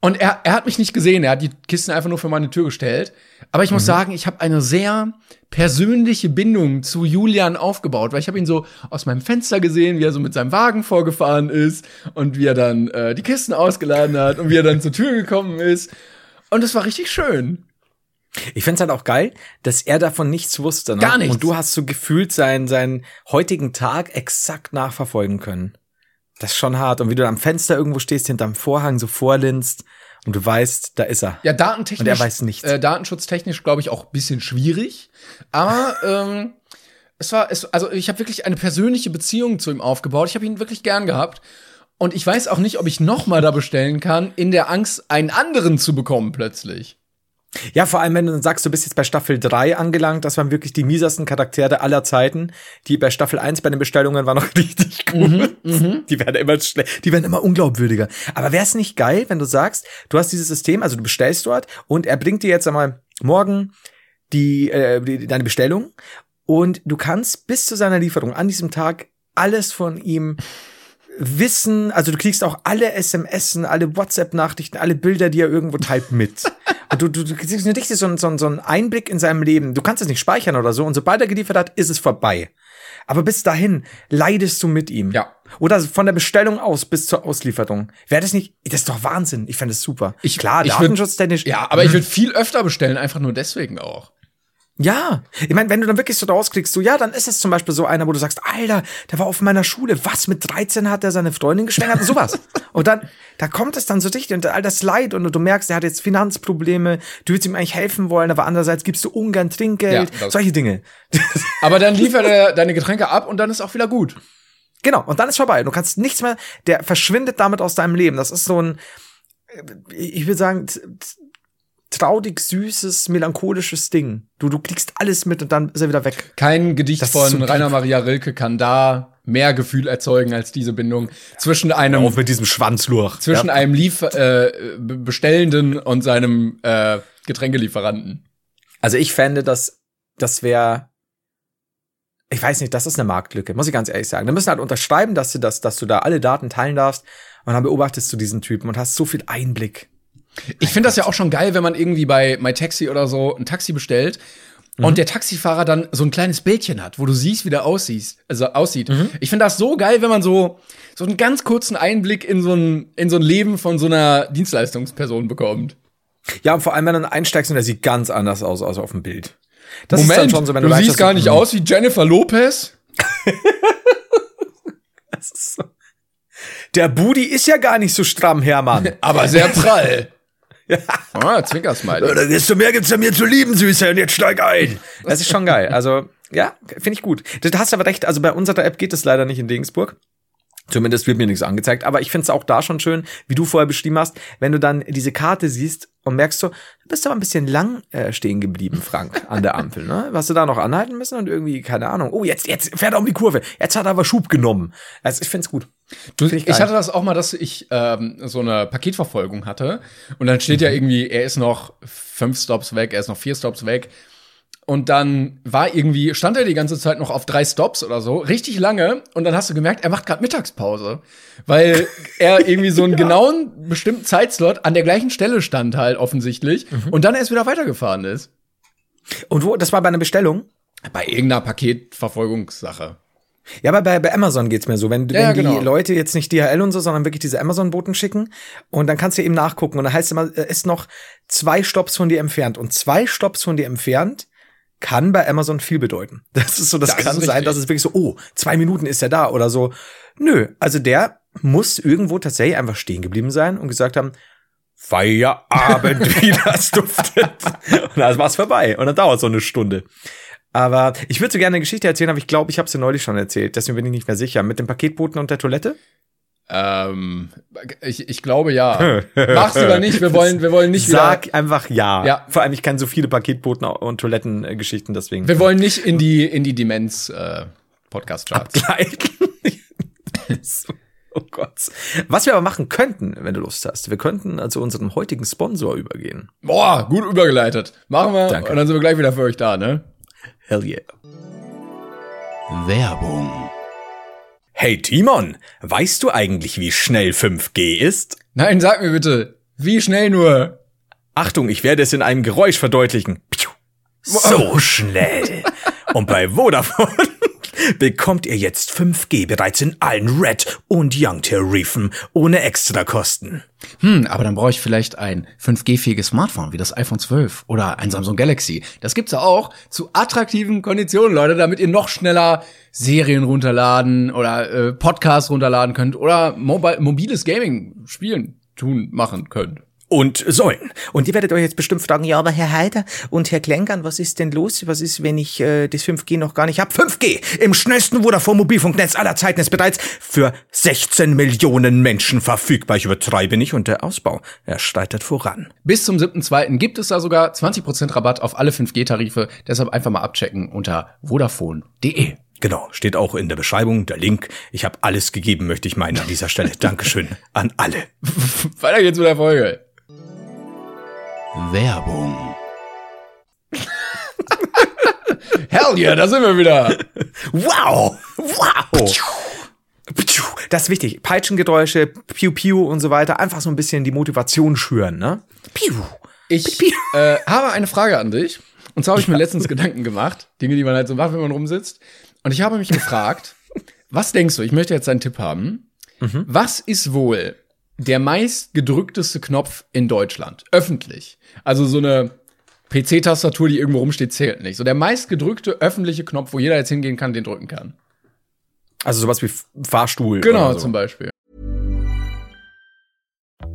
Und er, er hat mich nicht gesehen, er hat die Kisten einfach nur für meine Tür gestellt. Aber ich muss mhm. sagen, ich habe eine sehr persönliche Bindung zu Julian aufgebaut, weil ich habe ihn so aus meinem Fenster gesehen, wie er so mit seinem Wagen vorgefahren ist und wie er dann äh, die Kisten ausgeladen hat und wie er dann zur Tür gekommen ist. Und es war richtig schön. Ich find's halt auch geil, dass er davon nichts wusste. Ne? Gar nichts. Und du hast so gefühlt seinen, seinen heutigen Tag exakt nachverfolgen können. Das ist schon hart. Und wie du am Fenster irgendwo stehst, hinterm Vorhang so vorlinst und du weißt, da ist er. Ja, datentechnisch. Und er weiß nichts. Äh, datenschutztechnisch, glaube ich, auch ein bisschen schwierig. Aber ähm, es war, es, also ich habe wirklich eine persönliche Beziehung zu ihm aufgebaut. Ich habe ihn wirklich gern gehabt. Und ich weiß auch nicht, ob ich noch mal da bestellen kann, in der Angst, einen anderen zu bekommen plötzlich. Ja, vor allem, wenn du dann sagst, du bist jetzt bei Staffel 3 angelangt, das waren wirklich die miesesten Charaktere aller Zeiten. Die bei Staffel 1 bei den Bestellungen waren noch richtig gut. Mhm, die werden immer schlecht, die werden immer unglaubwürdiger. Aber wäre es nicht geil, wenn du sagst, du hast dieses System, also du bestellst dort und er bringt dir jetzt einmal morgen die, äh, die, deine Bestellung und du kannst bis zu seiner Lieferung an diesem Tag alles von ihm wissen, also du kriegst auch alle SMSen, alle WhatsApp-Nachrichten, alle Bilder, die er irgendwo teilt, mit. Und du, du, du kriegst nur richtig so, so, so einen Einblick in seinem Leben. Du kannst es nicht speichern oder so. Und sobald er geliefert hat, ist es vorbei. Aber bis dahin leidest du mit ihm. Ja. Oder von der Bestellung aus bis zur Auslieferung. Wäre das nicht, das ist doch Wahnsinn. Ich fände es super. Ich, Klar, ich datenschutztechnisch. Ja, aber ich würde viel öfter bestellen, einfach nur deswegen auch. Ja, ich meine, wenn du dann wirklich so rauskriegst, so ja, dann ist es zum Beispiel so einer, wo du sagst, Alter, der war auf meiner Schule, was mit 13 hat er seine Freundin geschwängert und sowas. und dann, da kommt es dann so dicht und all das Leid und du merkst, er hat jetzt Finanzprobleme, du willst ihm eigentlich helfen wollen, aber andererseits gibst du ungern Trinkgeld, Ja, solche Dinge. Aber dann liefert er deine Getränke ab und dann ist auch wieder gut. Genau, und dann ist vorbei. Du kannst nichts mehr, der verschwindet damit aus deinem Leben. Das ist so ein, äh, ich würde sagen, traurig, süßes, melancholisches Ding. Du, du kriegst alles mit und dann ist er wieder weg. Kein Gedicht Das von so. Rainer Maria Rilke kann da mehr Gefühl erzeugen als diese Bindung zwischen einem Auf mit diesem Schwanzlurch. zwischen ja. einem Lief äh, Be- Bestellenden und seinem äh, Getränkelieferanten. Also ich fände, dass das wäre, ich weiß nicht, das ist eine Marktlücke, muss ich ganz ehrlich sagen. Da müssen halt unterschreiben, dass du das, dass du da alle Daten teilen darfst und dann beobachtest du diesen Typen und hast so viel Einblick. Ich finde das ja auch schon geil, wenn man irgendwie bei MyTaxi oder so ein Taxi bestellt und der Taxifahrer dann so ein kleines Bildchen hat, wo du siehst, wie der aussieht. Also aussieht. Ich finde das so geil, wenn man so so einen ganz kurzen Einblick in so ein in so ein Leben von so einer Dienstleistungsperson bekommt. Ja, und vor allem, wenn du dann einsteigst und der sieht ganz anders aus als auf dem Bild. Das Moment, ist dann schon so, wenn du, du, weißt, siehst gar nicht aus wie Jennifer Lopez. Das ist so. Der Booty ist ja gar nicht so stramm, Hermann. Aber sehr prall. Ah, Zwinkersmiley. Da desto mehr gibt's ja mir zu lieben, Süße, und jetzt steig ein. Das ist schon geil. Also, ja, finde ich gut. Du hast aber recht, also bei unserer App geht es leider nicht in Regensburg. Zumindest wird mir nichts angezeigt. Aber ich finde es auch da schon schön, wie du vorher beschrieben hast, wenn du dann diese Karte siehst und merkst so, du bist aber ein bisschen lang äh, stehen geblieben, Frank, an der Ampel. Ne? Hast du da noch anhalten müssen und irgendwie, keine Ahnung, oh, jetzt, jetzt fährt er um die Kurve. Jetzt hat er aber Schub genommen. Also ich finde es gut. Du, ich ich, hatte das auch mal, dass ich ähm, so eine Paketverfolgung hatte und dann steht ja irgendwie, er ist noch fünf Stops weg, er ist noch vier Stops weg. Und dann war irgendwie, stand er die ganze Zeit noch auf drei Stops oder so, richtig lange. Und dann hast du gemerkt, er macht gerade Mittagspause. Weil er irgendwie so einen genauen, bestimmten Zeitslot an der gleichen Stelle stand halt offensichtlich. Und dann erst wieder weitergefahren ist. Und wo, das war bei einer Bestellung? Bei irgendeiner Paketverfolgungssache. Ja, aber bei, bei Amazon geht's mir so, wenn, Ja, wenn die genau. Leute jetzt nicht DHL und so, sondern wirklich diese Amazon-Boten schicken und dann kannst du eben nachgucken und dann heißt es immer, er ist noch zwei Stops von dir entfernt und zwei Stops von dir entfernt kann bei Amazon viel bedeuten. Das ist so, das, Das kann sein, dass es wirklich so, oh, zwei Minuten ist er da oder so. Nö, also der muss irgendwo tatsächlich einfach stehen geblieben sein und gesagt haben, Feierabend, wie das duftet. Und dann war's vorbei. Und dann dauert so eine Stunde. Aber ich würde so gerne eine Geschichte erzählen, aber ich glaube, ich habe sie neulich schon erzählt. Deswegen bin ich nicht mehr sicher. Mit dem Paketboten und der Toilette? Ähm, ich, ich glaube ja. Mach's lieber nicht, wir wollen, wir wollen nicht wieder. Sag einfach ja. Ja. Vor allem, ich kenne so viele Paketboten und Toilettengeschichten, deswegen. Wir wollen nicht in die, in die Demenz, äh, Podcast-Charts. Oh Gott. Was wir aber machen könnten, wenn du Lust hast, wir könnten zu unserem heutigen Sponsor übergehen. Boah, gut übergeleitet. Machen wir. Danke. Und dann sind wir gleich wieder für euch da, ne? Hell yeah. Werbung. Hey Timon, weißt du eigentlich, wie schnell 5G ist? Nein, sag mir bitte, wie schnell nur? Achtung, ich werde es in einem Geräusch verdeutlichen. Piu. So schnell. Und bei Vodafone bekommt ihr jetzt 5G bereits in allen Red und Young-Tarifen ohne Extrakosten. Hm, aber dann brauche ich vielleicht ein 5G-fähiges Smartphone wie das iPhone 12 oder ein Samsung Galaxy. Das gibt's ja auch zu attraktiven Konditionen, Leute, damit ihr noch schneller Serien runterladen oder äh, Podcasts runterladen könnt oder mobile, mobiles Gaming spielen, tun, machen könnt und sollen. Und ihr werdet euch jetzt bestimmt fragen, ja, aber Herr Heider und Herr Klenkern, was ist denn los? Was ist, wenn ich äh, das 5G noch gar nicht hab? 5G im schnellsten Vodafone Mobilfunknetz aller Zeiten ist bereits für 16 Millionen Menschen verfügbar. Ich übertreibe nicht und der Ausbau, er steitert voran. Bis zum 7.2. gibt es da sogar 20% Rabatt auf alle 5G-Tarife. Deshalb einfach mal abchecken unter vodafone.de. Genau, steht auch in der Beschreibung, der Link. Ich habe alles gegeben, möchte ich meinen an dieser Stelle. Dankeschön an alle. Weiter geht's mit der Folge. Werbung. Hell yeah, da sind wir wieder. Wow, wow. Das ist wichtig. Peitschengeräusche, Piu Piu und so weiter. Einfach so ein bisschen die Motivation schüren, ne? Piu. Ich äh, habe eine Frage an dich. Und zwar habe ich mir letztens Gedanken gemacht. Dinge, die man halt so macht, wenn man rumsitzt. Und ich habe mich gefragt, was denkst du? Ich möchte jetzt einen Tipp haben. Mhm. Was ist wohl der meist gedrückteste Knopf in Deutschland. Öffentlich. Also so eine PC-Tastatur, die irgendwo rumsteht, zählt nicht. So der meist gedrückte öffentliche Knopf, wo jeder jetzt hingehen kann, den drücken kann. Also sowas wie Fahrstuhl. Genau, so. zum Beispiel.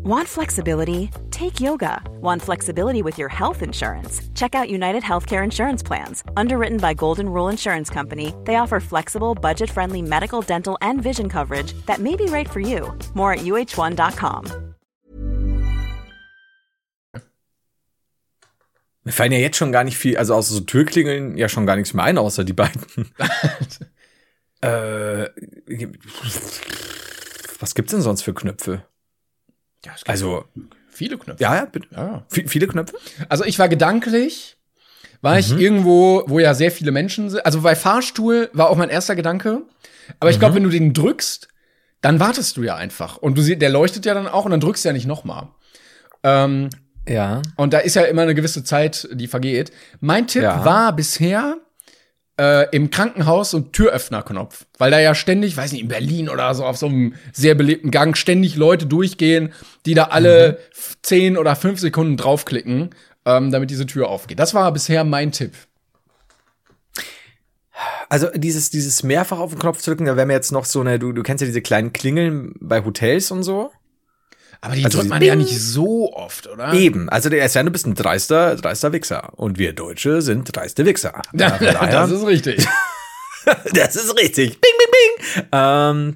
Want flexibility? Take yoga. Want flexibility with your health insurance? Check out United Healthcare Insurance Plans. Underwritten by Golden Rule Insurance Company, they offer flexible, budget friendly medical, dental, and vision coverage that may be right for you. More at uh1.com. Mir fallen ja jetzt schon gar nicht viel, also außer so Türklingeln ja schon gar nichts mehr ein, außer die beiden. äh, was gibt's denn sonst für Knöpfe? Ja, also viele Knöpfe. Ja, ja, bitte. Ja. Viele Knöpfe? Also ich war gedanklich, war mhm. ich irgendwo, wo ja sehr viele Menschen sind. Also bei Fahrstuhl war auch mein erster Gedanke. Aber ich glaube, mhm. wenn du den drückst, dann wartest du ja einfach. Und du siehst, der leuchtet ja dann auch und dann drückst du ja nicht nochmal. Ähm, ja. Und da ist ja immer eine gewisse Zeit, die vergeht. Mein Tipp ja. war bisher, äh, im Krankenhaus so ein Türöffnerknopf, weil da ja ständig, weiß nicht, in Berlin oder so auf so einem sehr belebten Gang ständig Leute durchgehen, die da alle mhm. zehn oder fünf Sekunden draufklicken, ähm, damit diese Tür aufgeht. Das war bisher mein Tipp. Also dieses, dieses mehrfach auf den Knopf drücken, da wäre mir jetzt noch so eine, du, du kennst ja diese kleinen Klingeln bei Hotels und so. Aber die also drückt man ja nicht so oft, oder? Eben. Also der ist ja, du bist ein dreister, dreister Wichser. Und wir Deutsche sind dreiste Wichser. Ja, das ist richtig. das ist richtig. Bing, bing, bing. Ähm,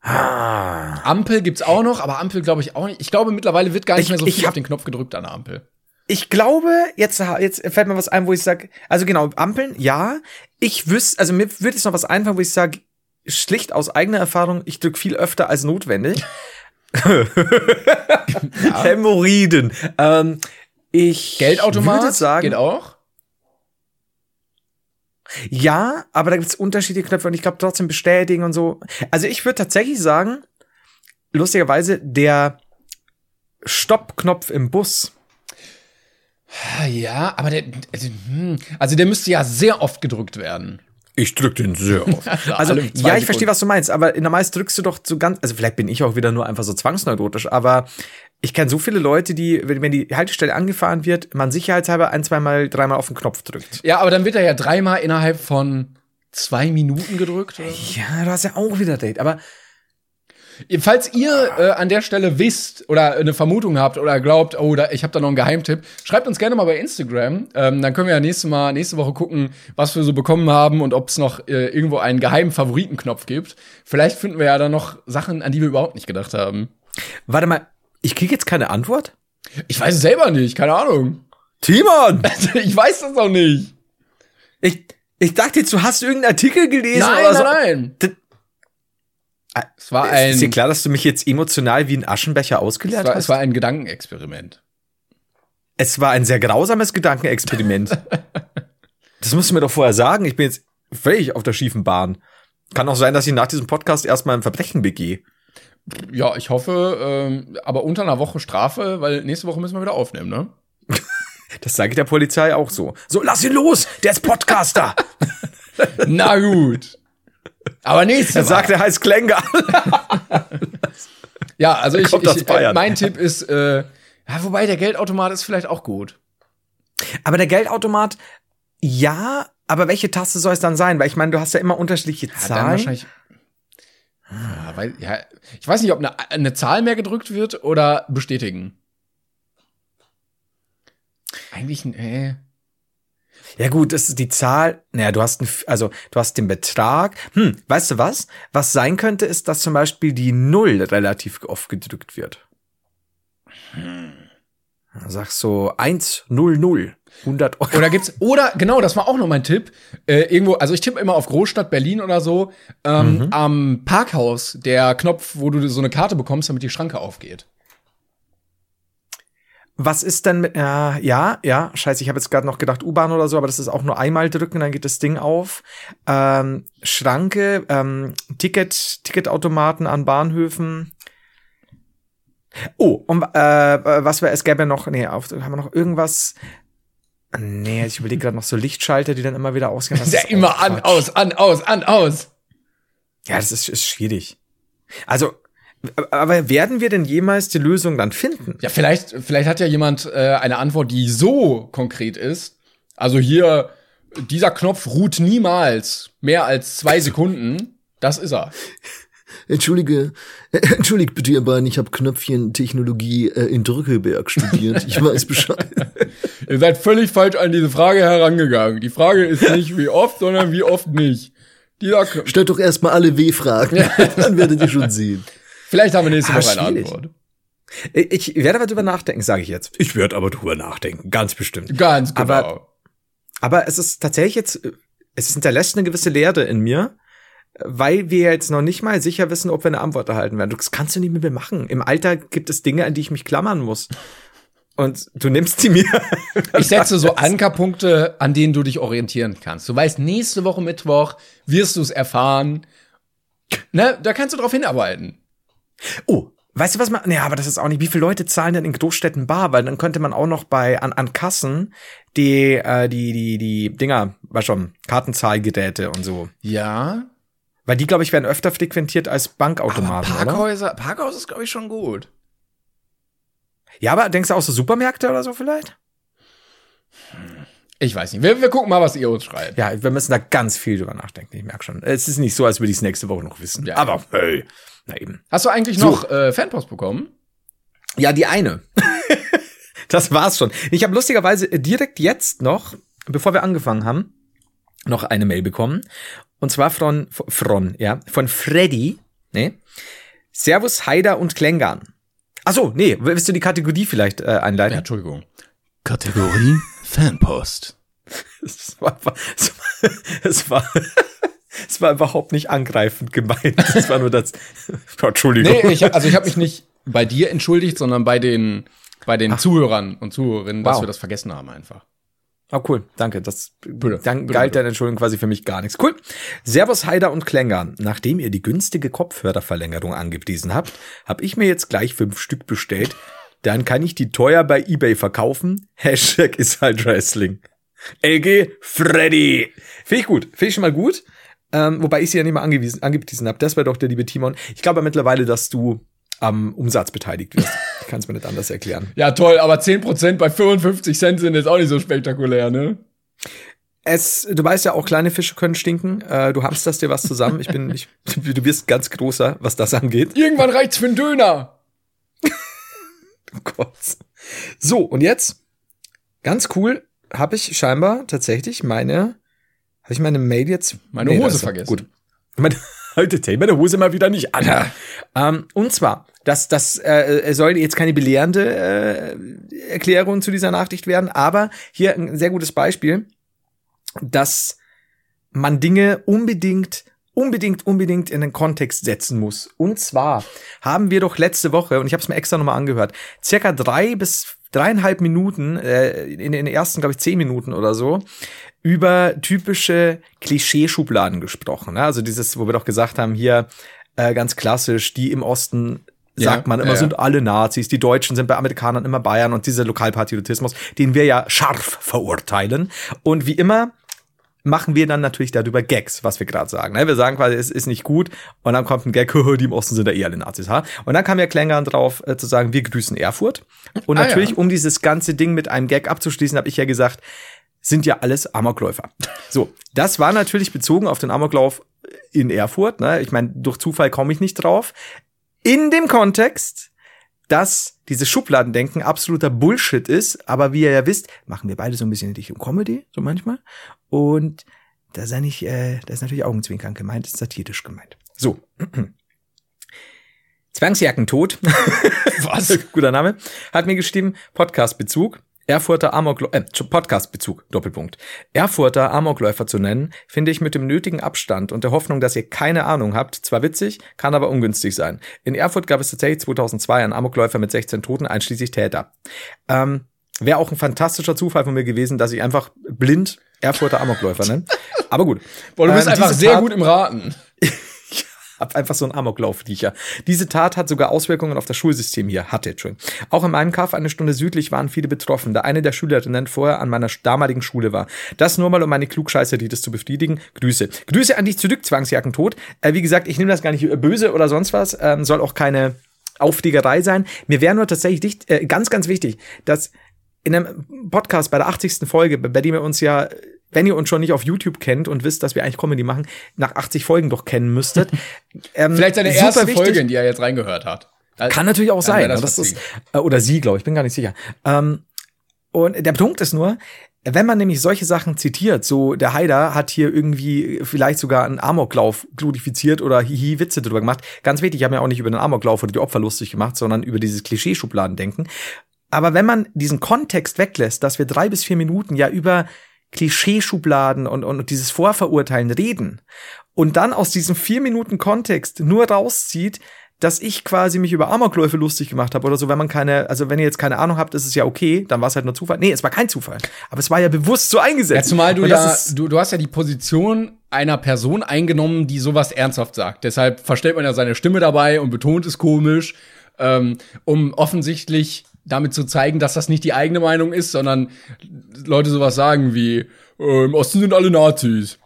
ah. Ampel gibt's auch noch, aber Ampel glaube ich auch nicht. Ich glaube, mittlerweile wird gar nicht ich, mehr so viel auf den Knopf gedrückt an der Ampel. Ich glaube, jetzt, jetzt fällt mir was ein, wo ich sage, also genau, Ampeln, ja. Ich wüsste, also mir würde jetzt noch was einfallen, wo ich sage, schlicht aus eigener Erfahrung, ich drücke viel öfter als notwendig. ja. Hämorrhoiden. Ähm, ich Geldautomat würde sagen, geht auch. Ja, aber da gibt's unterschiedliche Knöpfe und ich glaube trotzdem bestätigen und so. Also ich würde tatsächlich sagen, lustigerweise, der Stoppknopf im Bus. Ja, aber der, hm, also der müsste ja sehr oft gedrückt werden. Ich drück den sehr oft. also, ja, ich verstehe, was du meinst, aber in der meist drückst du doch so ganz, also vielleicht bin ich auch wieder nur einfach so zwangsneurotisch, aber ich kenne so viele Leute, die, wenn die Haltestelle angefahren wird, man sicherheitshalber ein, zweimal, dreimal auf den Knopf drückt. Ja, aber dann wird er ja dreimal innerhalb von zwei Minuten gedrückt. Oder? Ja, du hast ja auch wieder Date, aber Falls ihr äh, an der Stelle wisst oder eine Vermutung habt oder glaubt, oh, da, ich habe da noch einen Geheimtipp, schreibt uns gerne mal bei Instagram. Ähm, dann können wir ja nächste, mal, nächste Woche gucken, was wir so bekommen haben und ob es noch äh, irgendwo einen geheimen Favoritenknopf gibt. Vielleicht finden wir ja da noch Sachen, an die wir überhaupt nicht gedacht haben. Warte mal, ich krieg jetzt keine Antwort? Ich weiß es selber nicht, keine Ahnung. Timon! ich weiß das auch nicht. Ich, ich dachte jetzt, du hast irgendeinen Artikel gelesen nein, oder so. Nein, nein. Es war ein. Ist dir klar, dass du mich jetzt emotional wie ein Aschenbecher ausgeleert es war, hast? Es war ein Gedankenexperiment. Es war ein sehr grausames Gedankenexperiment. das musst du mir doch vorher sagen. Ich bin jetzt völlig auf der schiefen Bahn. Kann auch sein, dass ich nach diesem Podcast erstmal ein Verbrechen begehe. Ja, ich hoffe, ähm, aber unter einer Woche Strafe, weil nächste Woche müssen wir wieder aufnehmen, ne? Das sage ich der Polizei auch so. So, lass ihn los, der ist Podcaster. Na gut. Aber nächstes Er sagt, er heißt Klänger. Ja, also ich, ich äh, mein Tipp ist, äh, ja, wobei der Geldautomat ist vielleicht auch gut. Aber der Geldautomat, ja, aber welche Taste soll es dann sein? Weil ich meine, du hast ja immer unterschiedliche Ja, dann Zahlen. wahrscheinlich. Ja, weil, ja, ich weiß nicht, ob eine, eine Zahl mehr gedrückt wird oder bestätigen. Eigentlich, äh, Ja gut, das ist die Zahl. Naja, du hast ein, also du hast den Betrag. Hm, weißt du was? Was sein könnte, ist, dass zum Beispiel die Null relativ oft gedrückt wird. Hm. Sagst so 1, 0, 0. 100 Euro. Oder gibt's, oder, genau, das war auch noch mein Tipp. Äh, irgendwo, also ich tippe immer auf Großstadt Berlin oder so, ähm, am Parkhaus, der Knopf, wo du so eine Karte bekommst, damit die Schranke aufgeht. Was ist denn mit, ja, ja, ja, scheiße, ich habe jetzt gerade noch gedacht U-Bahn oder so, aber das ist auch nur einmal drücken, dann geht das Ding auf. Ähm, Schranke, ähm, Ticket, Ticketautomaten an Bahnhöfen. Oh, und äh, was wäre, es gäbe noch, nee, auf, haben wir noch irgendwas, nee, ich überlege gerade noch so Lichtschalter, die dann immer wieder ausgehen. Das ist ja immer an, aus, an, aus, an, aus. Ja, das ist, ist schwierig. Also, aber werden wir denn jemals die Lösung dann finden? Ja, vielleicht, vielleicht hat ja jemand äh, eine Antwort, die so konkret ist. Also hier, dieser Knopf ruht niemals mehr als zwei Sekunden. Das ist er. Entschuldige, äh, entschuldigt bitte, ihr beiden, ich habe Knöpfchentechnologie äh, in Drückeberg studiert. Ich weiß Bescheid. Ihr seid völlig falsch an diese Frage herangegangen. Die Frage ist nicht wie oft, sondern wie oft nicht. Dieser Knopf. Stellt doch erstmal alle W-Fragen, dann werdet ihr schon sehen. Vielleicht haben wir nächste Ah, Woche eine. Antwort. Ich werde aber drüber nachdenken, sage ich jetzt. Ich werde aber drüber nachdenken, ganz bestimmt. Ganz genau. Aber- Aber es ist tatsächlich jetzt, es hinterlässt eine gewisse Leere in mir, weil wir jetzt noch nicht mal sicher wissen, ob wir eine Antwort erhalten werden. Das kannst du nicht mit mir machen. Im Alter gibt es Dinge, an die ich mich klammern muss. Und du nimmst sie mir. ich setze so Ankerpunkte, an denen du dich orientieren kannst. Du weißt, nächste Woche Mittwoch wirst du es erfahren. Ne, da kannst du drauf hinarbeiten. Oh, weißt du was man, ja, aber das ist auch nicht, wie viele Leute zahlen denn in Großstädten bar? Weil dann könnte man auch noch bei, an, an Kassen, die, äh, die, die, die Dinger, was schon, Kartenzahlgeräte und so. Ja. Weil die, glaube ich, werden öfter frequentiert als Aber Bankautomaten, oder? Parkhäuser, Parkhaus ist, glaube ich, schon gut. Ja, aber denkst du auch so Supermärkte oder so vielleicht? Ich weiß nicht. Wir, wir gucken mal, was ihr uns schreibt. Ja, wir müssen da ganz viel drüber nachdenken, ich merke schon. Es ist nicht so, als würde ich es nächste Woche noch wissen. Ja. Aber hey, na eben. Hast du eigentlich So. noch äh, Fanpost bekommen? Ja, die eine. das war's schon. Ich habe lustigerweise direkt jetzt noch, bevor wir angefangen haben, noch eine Mail bekommen. Und zwar von, von, ja, von Freddy. Nee. Servus, Haider und Klängern. Ach so, nee, willst du die Kategorie vielleicht äh, einleiten? Ja, Entschuldigung. Kategorie Fanpost. Es war, es war, es war, es war überhaupt nicht angreifend gemeint. Es war nur das. Entschuldigung. Nee, ich, also ich habe mich nicht bei dir entschuldigt, sondern bei den, bei den Zuhörern und Zuhörerinnen, dass Wow. wir das vergessen haben einfach. Oh, cool. Danke. Das Bitte, dann bitte, galt deine Entschuldigung quasi für mich gar nichts. Cool. Servus Heider und Klänger. Nachdem ihr die günstige Kopfhörerverlängerung angepriesen habt, habe ich mir jetzt gleich fünf Stück bestellt. Dann kann ich die teuer bei eBay verkaufen. Hashtag ist halt Wrestling. LG Freddy. Finde ich gut. Finde ich schon mal gut. Ähm, wobei ich sie ja nicht mal angewiesen, angepriesen habe. Das wäre doch der liebe Timon. Ich glaube mittlerweile, dass du am Umsatz beteiligt wirst. Ich kann es mir nicht anders erklären. Ja, toll, aber 10% bei 55 Cent sind jetzt auch nicht so spektakulär, ne? Es, du weißt ja auch, kleine Fische können stinken. Äh, du hamsterst dir was zusammen. Ich bin, ich, du wirst ganz großer, was das angeht. Irgendwann reicht's für einen Döner. Oh Gott. So, und jetzt, ganz cool, habe ich scheinbar tatsächlich meine, ich meine Mail jetzt? Meine da Hose er. vergessen. Gut. Meine, heute zählt meine Hose mal wieder nicht an. ähm, und zwar, das, das äh, soll jetzt keine belehrende äh, Erklärung zu dieser Nachricht werden, aber hier ein sehr gutes Beispiel, dass man Dinge unbedingt unbedingt, unbedingt in den Kontext setzen muss. Und zwar haben wir doch letzte Woche, und ich habe es mir extra nochmal angehört, circa drei bis dreieinhalb Minuten, äh, in den ersten, glaube ich, zehn Minuten oder so, über typische Klischeeschubladen gesprochen. Ne? Also dieses, wo wir doch gesagt haben, hier äh, ganz klassisch, die im Osten sagt Ja, man immer, ja, ja. sind alle Nazis, die Deutschen sind bei Amerikanern immer Bayern und dieser Lokalpatriotismus, den wir ja scharf verurteilen. Und wie immer machen wir dann natürlich darüber Gags, was wir gerade sagen. Ne? Wir sagen quasi, es ist nicht gut und dann kommt ein Gag, die im Osten sind da eh alle Nazis. Ha? Und dann kam ja Klängern drauf äh, zu sagen, wir grüßen Erfurt. Und Ah, natürlich, ja. um dieses ganze Ding mit einem Gag abzuschließen, habe ich ja gesagt, sind ja alles Amokläufer. So, das war natürlich bezogen auf den Amoklauf in Erfurt. Ne? Ich meine, durch Zufall komme ich nicht drauf. In dem Kontext, dass dieses Schubladendenken absoluter Bullshit ist, aber wie ihr ja wisst, machen wir beide so ein bisschen in Richtung Comedy, so manchmal. Und da sei nicht, äh, da ist natürlich Augenzwinkern gemeint, ist satirisch gemeint. So. Zwangsjacken tot. Was? Guter Name. Hat mir geschrieben, Podcast-Bezug. Erfurter Amokläufer, äh, Podcast-Bezug, Doppelpunkt. Erfurter Amokläufer zu nennen, finde ich mit dem nötigen Abstand und der Hoffnung, dass ihr keine Ahnung habt, zwar witzig, kann aber ungünstig sein. In Erfurt gab es tatsächlich 2002 einen Amokläufer mit 16 Toten, einschließlich Täter. Ähm, Wäre auch ein fantastischer Zufall von mir gewesen, dass ich einfach blind Erfurter Amokläufer nenne. Aber gut. Boah, du bist Ähm, einfach sehr Tat- gut im Raten. einfach so einen Amoklauf-Riecher. Diese Tat hat sogar Auswirkungen auf das Schulsystem hier. Hatte, Entschuldigung. Auch in meinem Kaff eine Stunde südlich waren viele betroffen, da eine der Schülerinnen vorher an meiner damaligen Schule war. Das nur mal, um meine Klugscheißer-Ritis zu befriedigen. Grüße. Grüße an dich zurück, Zwangsjacken tot. Äh, wie gesagt, ich nehme das gar nicht äh, böse oder sonst was. Ähm, soll auch keine Aufliegerei sein. Mir wäre nur tatsächlich dicht, äh, ganz, ganz wichtig, dass in einem Podcast bei der 80. Folge, bei dem ihr uns ja, wenn ihr uns schon nicht auf YouTube kennt und wisst, dass wir eigentlich Comedy machen, nach 80 Folgen doch kennen müsstet. Ähm, Vielleicht seine erste wichtig. Folge, in die er jetzt reingehört hat. Also, Kann natürlich auch sein. das Das ist, äh, oder sie, glaube ich, bin gar nicht sicher. Ähm, und der Punkt ist nur, wenn man nämlich solche Sachen zitiert, so der Haider hat hier irgendwie vielleicht sogar einen Amoklauf glorifiziert oder hihi Witze drüber gemacht. Ganz wichtig, ich habe ja auch nicht über den Amoklauf oder die Opfer lustig gemacht, sondern über dieses Klischeeschubladendenken. Aber wenn man diesen Kontext weglässt, dass wir drei bis vier Minuten ja über Klischeeschubladen und, und dieses Vorverurteilen reden und dann aus diesem vier Minuten Kontext nur rauszieht, dass ich quasi mich über Amokläufe lustig gemacht habe oder so, wenn man keine, also wenn ihr jetzt keine Ahnung habt, ist es ja okay, dann war es halt nur Zufall. Nee, es war kein Zufall. Aber es war ja bewusst so eingesetzt. Ja, zumal du Und ja, du, du hast ja die Position einer Person eingenommen, die sowas ernsthaft sagt. Deshalb verstellt man ja seine Stimme dabei und betont es komisch, ähm, um offensichtlich damit zu zeigen, dass das nicht die eigene Meinung ist, sondern Leute sowas sagen wie, äh, im Osten sind alle Nazis.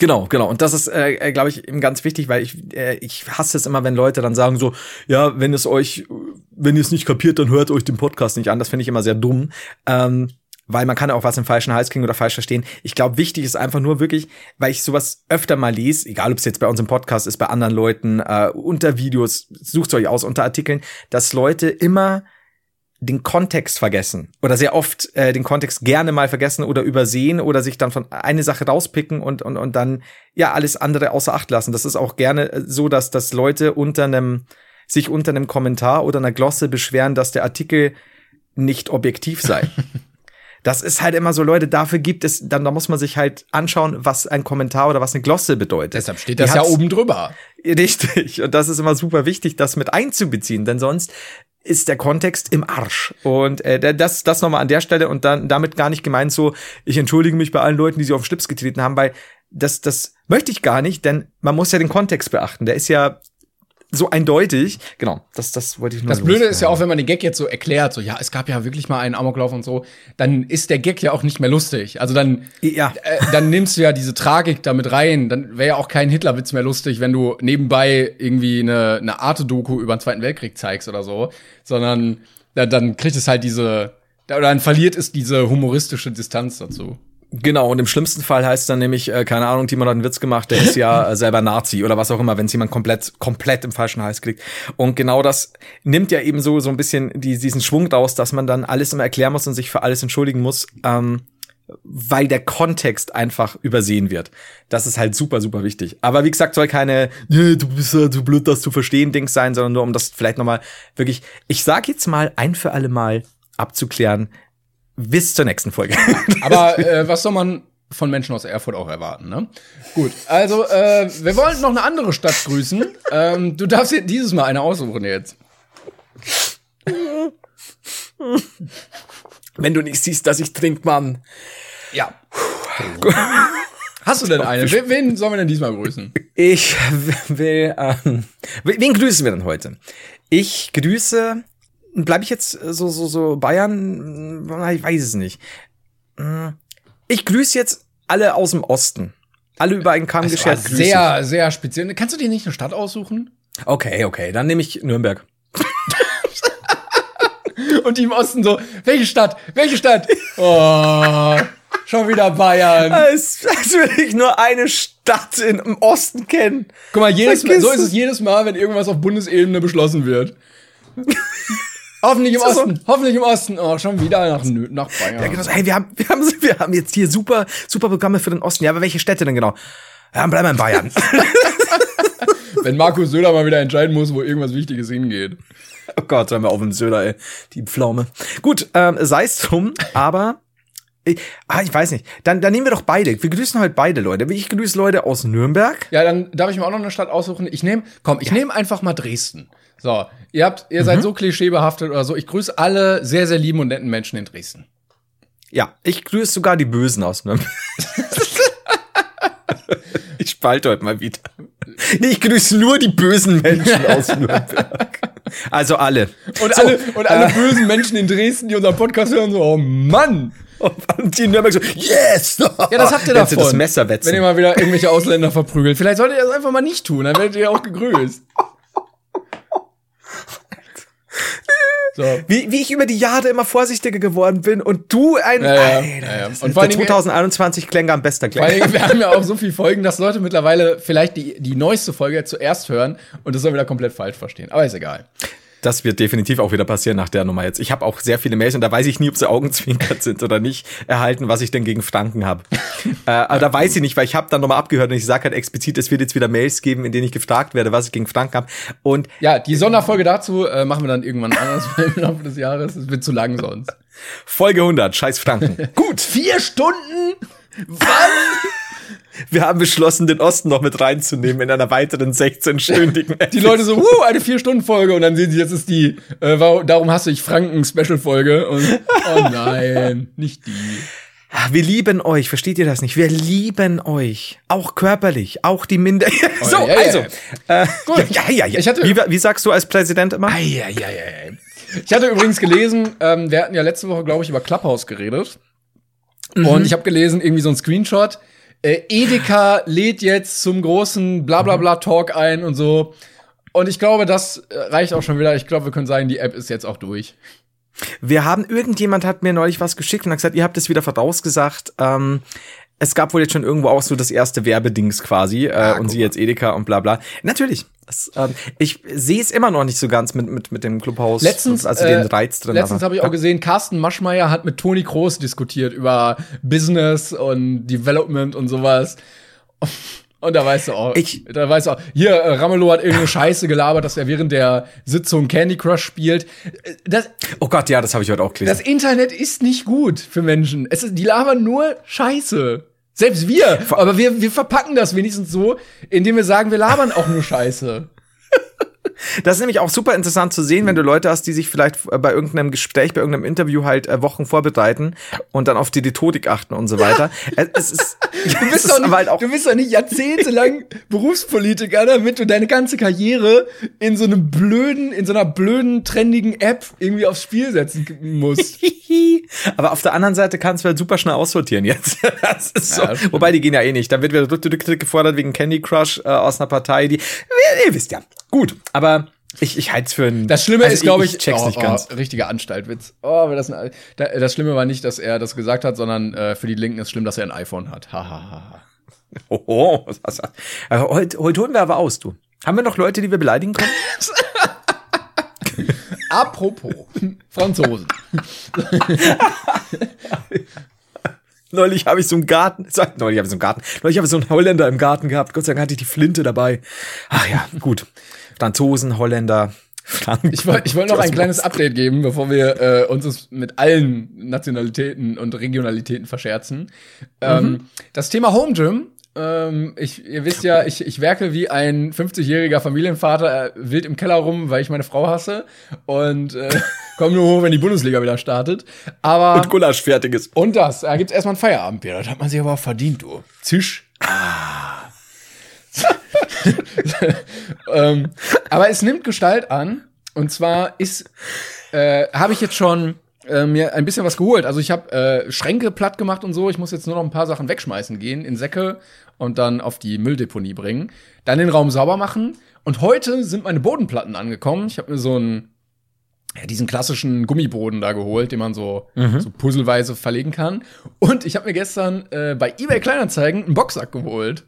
Genau, genau. Und das ist, äh, äh, glaube ich, eben ganz wichtig, weil ich, äh, ich hasse es immer, wenn Leute dann sagen so, ja, wenn es euch, wenn ihr es nicht kapiert, dann hört euch den Podcast nicht an. Das finde ich immer sehr dumm. Ähm, weil man kann auch was im falschen Hals kriegen oder falsch verstehen. Ich glaube, wichtig ist einfach nur wirklich, weil ich sowas öfter mal lese, egal ob es jetzt bei uns im Podcast ist, bei anderen Leuten, äh, unter Videos, sucht euch aus, unter Artikeln, dass Leute immer den Kontext vergessen oder sehr oft äh, den Kontext gerne mal vergessen oder übersehen oder sich dann von eine Sache rauspicken und und und dann ja alles andere außer Acht lassen. Das ist auch gerne äh, so, dass dass Leute unter einem sich unter einem Kommentar oder einer Glosse beschweren, dass der Artikel nicht objektiv sei. Das ist halt immer so, Leute, dafür gibt es, dann da muss man sich halt anschauen, was ein Kommentar oder was eine Glosse bedeutet. Deshalb steht das ja oben drüber. Richtig. Und das ist immer super wichtig, das mit einzubeziehen, denn sonst ist der Kontext im Arsch. Und äh, das, das nochmal an der Stelle und dann damit gar nicht gemeint so, ich entschuldige mich bei allen Leuten, die sie auf den Schlips getreten haben, weil das, das möchte ich gar nicht, denn man muss ja den Kontext beachten. Der ist ja so eindeutig. Genau, das, das wollte ich nur Das Blöde ist ja auch, wenn man den Gag jetzt so erklärt, so, ja, es gab ja wirklich mal einen Amoklauf und so, dann ist der Gag ja auch nicht mehr lustig. Also dann, Ja. äh, dann nimmst du ja diese Tragik damit rein. Dann wäre ja auch kein Hitlerwitz mehr lustig, wenn du nebenbei irgendwie eine, eine Arte-Doku über den Zweiten Weltkrieg zeigst oder so, sondern da, dann kriegt es halt diese, oder dann verliert es diese humoristische Distanz dazu. Genau, und im schlimmsten Fall heißt es dann nämlich, äh, keine Ahnung, Timon hat einen Witz gemacht, der ist ja äh, selber Nazi oder was auch immer, wenn es jemand komplett, komplett im falschen Hals kriegt. Und genau das nimmt ja eben so, so ein bisschen die, diesen Schwung raus, dass man dann alles immer erklären muss und sich für alles entschuldigen muss, ähm, weil der Kontext einfach übersehen wird. Das ist halt super, super wichtig. Aber wie gesagt, soll keine, nee, du bist ja zu blöd, das zu verstehen, Dings sein, sondern nur um das vielleicht nochmal wirklich, ich sag jetzt mal ein für alle Mal abzuklären, bis zur nächsten Folge. Aber äh, was soll man von Menschen aus Erfurt auch erwarten, ne? Gut, also äh, wir wollen noch eine andere Stadt grüßen. ähm, du darfst dir dieses Mal eine aussuchen jetzt. Wenn du nicht siehst, dass ich trink, Mann. Ja. Hast du denn eine? Wen, wen sollen wir denn diesmal grüßen? Ich will, ähm, wen grüßen wir denn heute? Ich grüße, bleibe ich jetzt so, so, so Bayern? Ich weiß es nicht. Ich grüße jetzt alle aus dem Osten. Alle über einen Kamm Das war geschert. Sehr, sehr speziell. Kannst du dir nicht eine Stadt aussuchen? Okay, okay, dann nehme ich Nürnberg. Und die im Osten so, welche Stadt? Welche Stadt? Oh, schon wieder Bayern. Als, als würde ich nur eine Stadt in, im Osten kennen. Guck mal, jedes Mal, so ist es jedes Mal, wenn irgendwas auf Bundesebene beschlossen wird. Hoffentlich im das so? Osten, hoffentlich im Osten. Oh, schon wieder nach, nach Bayern. Ja, genau hey, wir haben, wir haben, wir haben jetzt hier super, super Programme für den Osten. Ja, aber welche Städte denn genau? Ja, dann bleiben wir in Bayern. Wenn Markus Söder mal wieder entscheiden muss, wo irgendwas Wichtiges hingeht. oh Gott, hören wir auf im Söder, ey. Die Pflaume. Gut, ähm, sei es drum, aber ich, ah, ich weiß nicht. Dann, dann nehmen wir doch beide. Wir grüßen halt beide Leute. Ich grüße Leute aus Nürnberg. Ja, dann darf ich mir auch noch eine Stadt aussuchen. Ich nehme, komm, ich nehme einfach mal Dresden. So, ihr habt, ihr seid so klischeebehaftet oder so. Ich grüße alle sehr, sehr lieben und netten Menschen in Dresden. Ja, ich grüße sogar die Bösen aus Nürnberg. ich spalte heute mal wieder. Nee, ich grüße nur die bösen Menschen aus Nürnberg. Also alle. Und So, alle, und alle äh, bösen Menschen in Dresden, die unseren Podcast hören, so, oh Mann! Und die in Nürnberg so, yes! Ja, das habt ihr Wenn sie davon. das Messer wetzen. Wenn ihr mal wieder irgendwelche Ausländer verprügelt. Vielleicht solltet ihr das einfach mal nicht tun, dann werdet ihr auch gegrüßt. So. Wie, wie ich über die Jahre immer vorsichtiger geworden bin und du ein. Ja, ja, Alter, ja, Und vor der allen Dingen- 2021 Klänger am allen Klänger. Wir haben ja auch so viele Folgen, dass Leute mittlerweile vielleicht die, die neueste Folge zuerst hören und das dann wieder komplett falsch verstehen. Aber ist egal. Das wird definitiv auch wieder passieren nach der Nummer jetzt. Ich habe auch sehr viele Mails und da weiß ich nie, ob sie augenzwinkert sind oder nicht, erhalten, was ich denn gegen Franken habe. äh, aber da weiß ich nicht, weil ich habe dann nochmal abgehört und ich sage halt explizit, es wird jetzt wieder Mails geben, in denen ich gefragt werde, was ich gegen Franken habe. Und Ja, die Sonderfolge dazu äh, machen wir dann irgendwann anders im Laufe des Jahres. Es wird zu lang sonst. Folge 100, scheiß Franken. Gut, vier Stunden? Was? Wir haben beschlossen, den Osten noch mit reinzunehmen in einer weiteren 16-stündigen Die Leute so, wuh, eine Vier-Stunden-Folge und dann sehen sie, jetzt ist die, äh, warum- darum hasse ich Franken-Special-Folge und, oh nein, nicht die. Ah, Wir lieben euch, versteht ihr das nicht? Wir lieben euch. Auch körperlich, auch die Minder. so, ja, ja, also. ja. Äh, Gut. Ja, ja, ja. Ich hatte- wie, wie sagst du als Präsident immer? Eieieiei. Ich hatte übrigens gelesen, ähm, wir hatten ja letzte Woche, glaube ich, über Clubhouse geredet. Und ich habe gelesen, irgendwie so ein Screenshot. Äh, Edeka lädt jetzt zum großen Blablabla-Talk ein und so. Und ich glaube, das äh, reicht auch schon wieder. Ich glaube, wir können sagen, die App ist jetzt auch durch. Wir haben, irgendjemand hat mir neulich was geschickt und hat gesagt, ihr habt es wieder vorausgesagt. Ähm, es gab wohl jetzt schon irgendwo auch so das erste Werbedings quasi äh, und sie jetzt Edeka und bla bla. Natürlich. Das, ähm, ich sehe es immer noch nicht so ganz mit, mit, mit dem Clubhaus. Letztens, also äh, den Reiz drin. letztens habe ich auch gesehen, Carsten Maschmeyer hat mit Toni Kroos diskutiert über Business und Development und sowas. Und da weißt du auch, Ich- da weißt du auch, hier, äh, Ramelow hat irgendeine Scheiße gelabert, dass er während der Sitzung Candy Crush spielt. Äh, Das, Oh Gott, ja, das habe ich heute auch gelesen. das Internet ist nicht gut für Menschen. Es ist, die labern nur Scheiße. Selbst wir. Aber wir, wir verpacken das wenigstens so, indem wir sagen, wir labern auch nur Scheiße. Das ist nämlich auch super interessant zu sehen, wenn du Leute hast, die sich vielleicht äh, bei irgendeinem Gespräch, bei irgendeinem Interview halt äh, Wochen vorbereiten und dann auf die Rhetorik achten und so weiter. es, ist, Du bist, doch nicht, halt auch du bist doch nicht jahrzehntelang Berufspolitiker, damit du deine ganze Karriere in so einem blöden, in so einer blöden, trendigen App irgendwie aufs Spiel setzen musst. Aber auf der anderen Seite kannst du halt super schnell aussortieren jetzt. So. Ja. Wobei, die gehen ja eh nicht. Dann wird wieder gefordert wegen Candy Crush äh, aus einer Partei, die. Ihr wisst ja. Gut, aber ich, ich halte es für ein. Das Schlimme also ist, glaube ich, check's oh, nicht ganz. Oh, richtiger Anstaltwitz. Oh, das, ein, das Schlimme war nicht, dass er das gesagt hat, sondern äh, für die Linken ist schlimm, dass er ein iPhone hat. Ha, ha, ha, ha. Oh, oh, du? Also, heute, heute holen wir aber aus, du. Haben wir noch Leute, die wir beleidigen können? Apropos Franzosen. Neulich habe ich so einen Garten, neulich habe ich so einen Garten, neulich habe ich so einen Holländer im Garten gehabt. Gott sei Dank hatte ich die Flinte dabei. Ach ja, gut. Franzosen, Holländer, Franken. Ich wollte ich wollt noch ein kleines Update geben, bevor wir äh, uns mit allen Nationalitäten und Regionalitäten verscherzen. Ähm, das Thema Home Gym. Ähm, ich, ihr wisst ja, ich, ich werke wie ein 50-jähriger Familienvater äh, wild im Keller rum, weil ich meine Frau hasse und äh, komme nur hoch, wenn die Bundesliga wieder startet. Aber Und Gulasch fertig ist. und das, da gibt's erstmal ein Feierabendbier. Das hat man sich aber auch verdient, du. Zisch. ähm, aber es nimmt Gestalt an. Und zwar ist, äh, habe ich jetzt schon äh, mir ein bisschen was geholt. Also ich habe äh, Schränke platt gemacht und so. Ich muss jetzt nur noch ein paar Sachen wegschmeißen gehen in Säcke und dann auf die Mülldeponie bringen. Dann den Raum sauber machen. Und heute sind meine Bodenplatten angekommen. Ich habe mir so einen ja, diesen klassischen Gummiboden da geholt, den man so, Mhm. so puzzleweise verlegen kann. Und ich habe mir gestern äh, bei eBay Kleinanzeigen einen Boxsack geholt.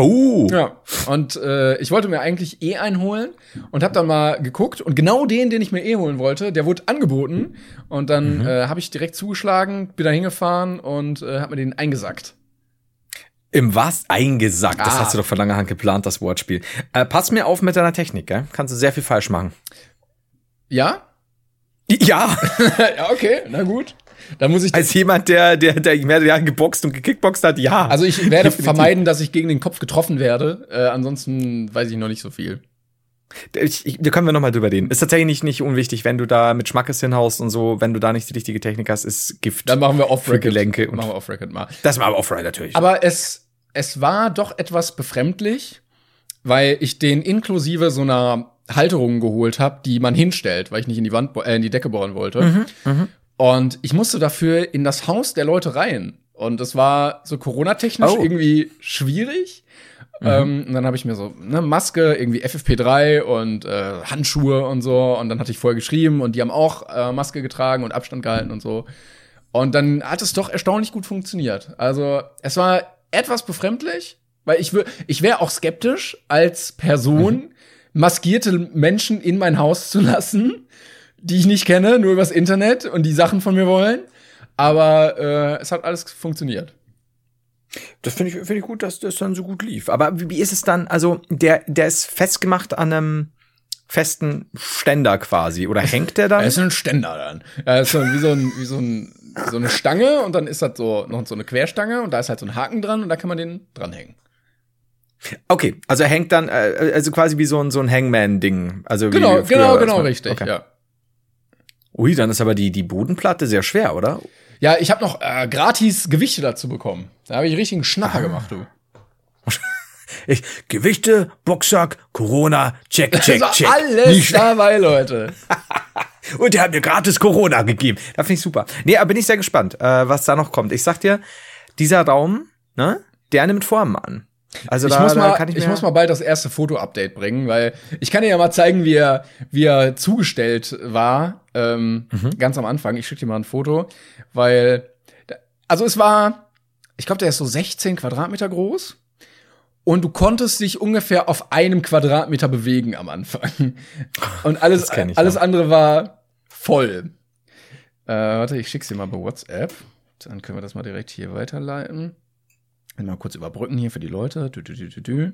Oh. Ja. Und äh, ich wollte mir eigentlich eh einen holen und habe dann mal geguckt und genau den, den ich mir eh holen wollte, der wurde angeboten und dann äh, habe ich direkt zugeschlagen, bin da hingefahren und äh, habe mir den eingesackt. Im was? Eingesackt. Das Ah. hast du doch von langer Hand geplant, das Wortspiel. Äh, pass mir auf mit deiner Technik, gell? Kannst du sehr viel falsch machen. Ja? Ja, ja, okay, na gut. Dann muss ich als jemand, der, der, der mehrere Jahre geboxt und gekickboxt hat, ja. Also ich werde Definitiv. vermeiden, dass ich gegen den Kopf getroffen werde. Äh, ansonsten weiß ich noch nicht so viel. Ich, ich, da können wir noch mal drüber reden. Ist tatsächlich nicht, nicht unwichtig, wenn du da mit Schmackes hinhaust und so, wenn du da nicht die richtige Technik hast, ist Gift. Dann machen wir off-record. Gelenke und- machen wir off-record mal. das war aber Offroad natürlich. Aber es, es war doch etwas befremdlich, weil ich den inklusive so einer Halterung geholt habe, die man hinstellt, weil ich nicht in die Wand, äh, in die Decke bohren wollte. Und ich musste dafür in das Haus der Leute rein. Und das war so Corona-technisch Oh. irgendwie schwierig. Ähm, und dann habe ich mir so eine Maske, irgendwie FFP3 und äh, Handschuhe und so. Und dann hatte ich vorher geschrieben und die haben auch äh, Maske getragen und Abstand gehalten und so. Und dann hat es doch erstaunlich gut funktioniert. Also es war etwas befremdlich, weil ich, ich wäre auch skeptisch, als Person maskierte Menschen in mein Haus zu lassen, die ich nicht kenne, nur übers Internet und die Sachen von mir wollen. Aber äh, es hat alles funktioniert. Das finde ich, finde ich gut, dass das dann so gut lief. Aber wie, wie ist es dann? Also, der, der ist festgemacht an einem festen Ständer quasi. Oder hängt der dann? Es ist ein Ständer dann. Ja, ist so wie so, ein, wie so, ein, so eine Stange und dann ist das so noch so eine Querstange und da ist halt so ein Haken dran und da kann man den dranhängen. Okay, also er hängt dann, äh, also quasi wie so ein, so ein Hangman-Ding. Also wie Genau, genau, genau, richtig. Okay. Ja. Ui, dann ist aber die, die Bodenplatte sehr schwer, oder? Ja, ich habe noch äh, gratis Gewichte dazu bekommen. Da habe ich richtig einen Ah. Schnapper gemacht, du. Ich, Gewichte, Boxsack, Corona, check, check, Also check. alles Nicht dabei, Leute. Und der hat mir gratis Corona gegeben. Da finde ich super. Nee, aber bin ich sehr gespannt, äh, was da noch kommt. Ich sag dir, dieser Raum, ne, der nimmt Formen an. Also Ich, da, muss, mal, kann ich, ich, muss mal bald das erste Foto-Update bringen, weil ich kann dir ja mal zeigen, wie er, wie er zugestellt war, ähm, Mhm. ganz am Anfang. Ich schicke dir mal ein Foto, weil, also es war, ich glaube, der ist so 16 Quadratmeter groß. Und du konntest dich ungefähr auf einem Quadratmeter bewegen am Anfang. Und alles, alles noch. andere war voll. Äh, warte, ich schick's dir mal bei WhatsApp. Dann können wir das mal direkt hier weiterleiten. Mal kurz überbrücken hier für die Leute. Dü, dü, dü, dü, dü.